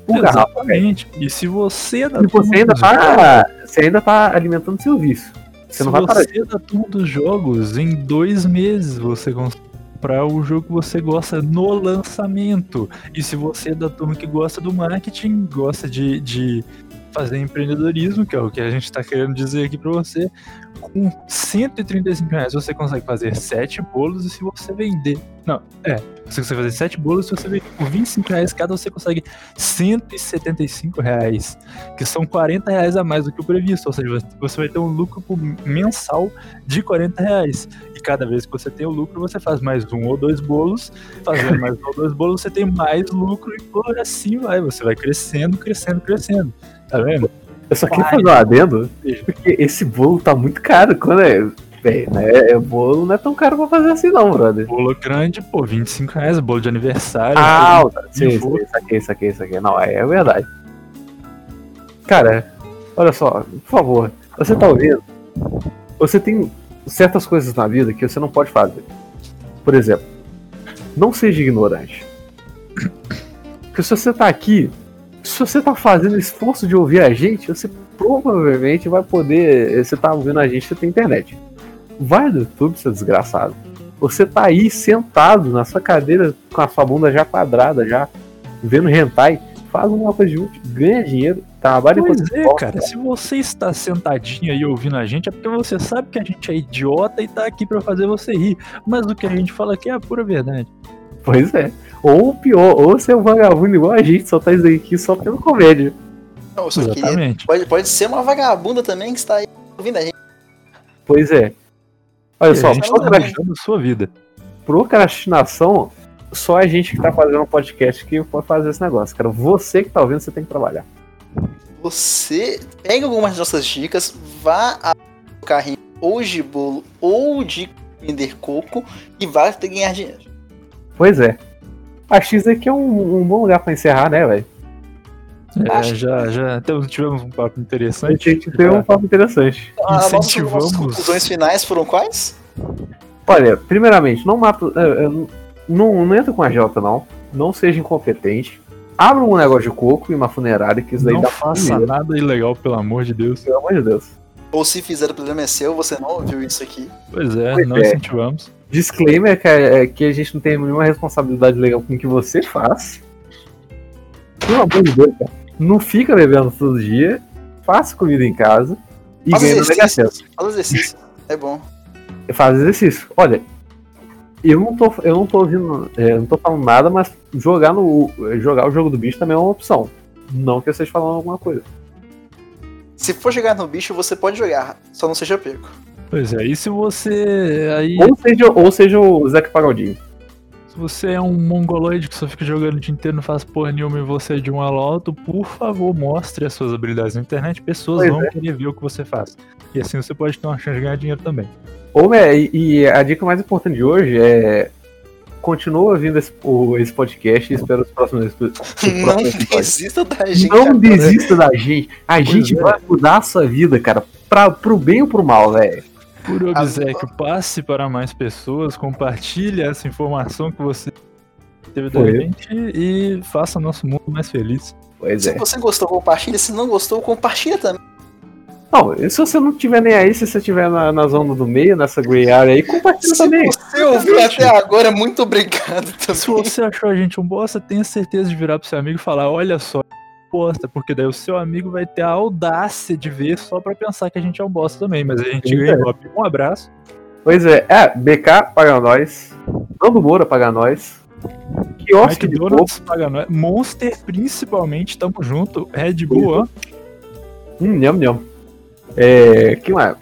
por garrafa. Exatamente. E se você é da turma você ainda tá, você ainda tá alimentando seu vício. Você Se não vai parar. você é da turma dos jogos, em dois meses você consegue comprar o jogo que você gosta no lançamento. E se você é da turma que gosta do marketing, gosta de, de fazer empreendedorismo, que é o que a gente está querendo dizer aqui para você, com 135 reais você consegue fazer 7 bolos e se você vender. Não, é. Você consegue fazer 7 bolos, se você vender por 25 reais cada, você consegue 175 reais, que são 40 reais a mais do que o previsto. Ou seja, você vai ter um lucro mensal de 40 reais. E cada vez que você tem o lucro, você faz mais um ou dois bolos. Fazendo mais um ou dois bolos, você tem mais lucro e por assim vai. Você vai crescendo, crescendo, crescendo. Tá vendo? Eu só queria fazer um adendo, porque esse bolo tá muito caro. Quando é. Bem, né? é- Bolo não é tão caro pra fazer assim, não, brother. Bolo grande, pô, 25 reais, bolo de aniversário. Ah, tá. sim, sim, saquei, saquei, saquei. Não, é, é verdade. Cara, olha só, por favor, você tá ouvindo? Você tem certas coisas na vida que você não pode fazer. Por exemplo, não seja ignorante. Porque se você tá aqui, se você tá fazendo esforço de ouvir a gente, você provavelmente vai poder. Você tá ouvindo a gente, você tem internet. Vai no YouTube, seu desgraçado. Você tá aí sentado na sua cadeira com a sua bunda já quadrada, já vendo hentai. Faz uma coisa de útil, ganha dinheiro, trabalha Pois é, possa. cara, se você está sentadinho aí ouvindo a gente, é porque você sabe que a gente é idiota e tá aqui pra fazer você rir. Mas o que a gente fala aqui é a pura verdade. Pois é. Ou pior, ou você é um vagabundo igual a gente, só tá isso aqui só pelo comédia. Não, só queria. Exatamente. Pode, pode ser uma vagabunda também que está aí ouvindo a gente. Pois é. Olha E só, tá procrasti- vivendo a sua vida. procrastinação, só a gente que tá fazendo um podcast que pode fazer esse negócio, cara. Você que tá ouvindo, você tem que trabalhar. Você pega algumas das nossas dicas, vá a um carrinho ou de bolo ou de vender coco e vai ter que ganhar dinheiro. Pois é. A X aqui é um, um bom lugar pra encerrar, né, velho? É, Acho- já, já temos- tivemos um papo A interessante. gente tem um papo interessante. Ah, Incentivamos. nossas conclusões finais foram quais? Olha, primeiramente, não mata. não, não entra com a Jota, não. Não seja incompetente. Abra um negócio de coco e uma funerária, que isso daí Não dá faça nada ilegal, pelo amor de Deus. Pelo amor de Deus. Ou se fizer o problema é seu, você não ouviu isso aqui. Pois é, Pois não é. incentivamos. Disclaimer que, é, que a gente não tem nenhuma responsabilidade legal com o que você faz. Pelo amor de Deus, cara. Não fica bebendo todo dia. Faça comida em casa. E Faz ganha exercício. Faz exercício. É bom. Faz exercício. Olha, eu não tô, eu não tô ouvindo. é, eu não tô falando nada, mas jogar, no, jogar o jogo do bicho também é uma opção. Não que eu esteja falando alguma coisa. Se for jogar no bicho, você pode jogar, só não seja pego. Pois é, e se você aí. Ou seja, ou seja o Zeca Pagodinho. Se você é um mongoloide que só fica jogando o dia inteiro, não faz porra nenhuma e você é de um elo alto, por favor, mostre as suas habilidades na internet. Pessoas Pois vão é. querer ver o que você faz. E assim você pode ter uma chance de ganhar dinheiro também. Ou, né, e, a dica mais importante de hoje é. Continua ouvindo esse, o- esse podcast e espero os próximos, os próximos Não desista da gente. Não agora. desista da gente. A Pois gente é. vai mudar a sua vida, cara. Pra, pro bem ou pro mal, velho. Por obsequio, passe para mais pessoas, compartilhe essa informação que você teve da Foi. gente e faça nosso mundo mais feliz. Pois Se é. você gostou, compartilha. Se não gostou, compartilha também. Não, e se você não tiver nem aí, se você estiver na, na zona do meio, nessa grey area aí, compartilha Se também. você ouviu até agora, muito obrigado Se também. você achou a gente um bosta, tenha certeza de virar pro seu amigo e falar: olha só, porque daí o seu amigo vai ter a audácia de ver só pra pensar que a gente é um bosta também. Mas a gente ganha é. Um abraço. Pois é, é, BK paga nós, Nando Moura paga nós, Quiosque de McDonald's paga nós. Monster, principalmente, tamo junto. Red Bull, ó. hum, nham, nham. É, que mais?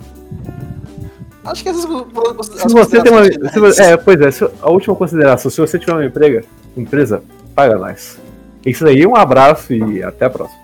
Acho que essas Se você tem uma. se é, pois é, se- a última consideração, se você tiver uma emprega, empresa, paga nós. Isso aí, um abraço e até a próxima.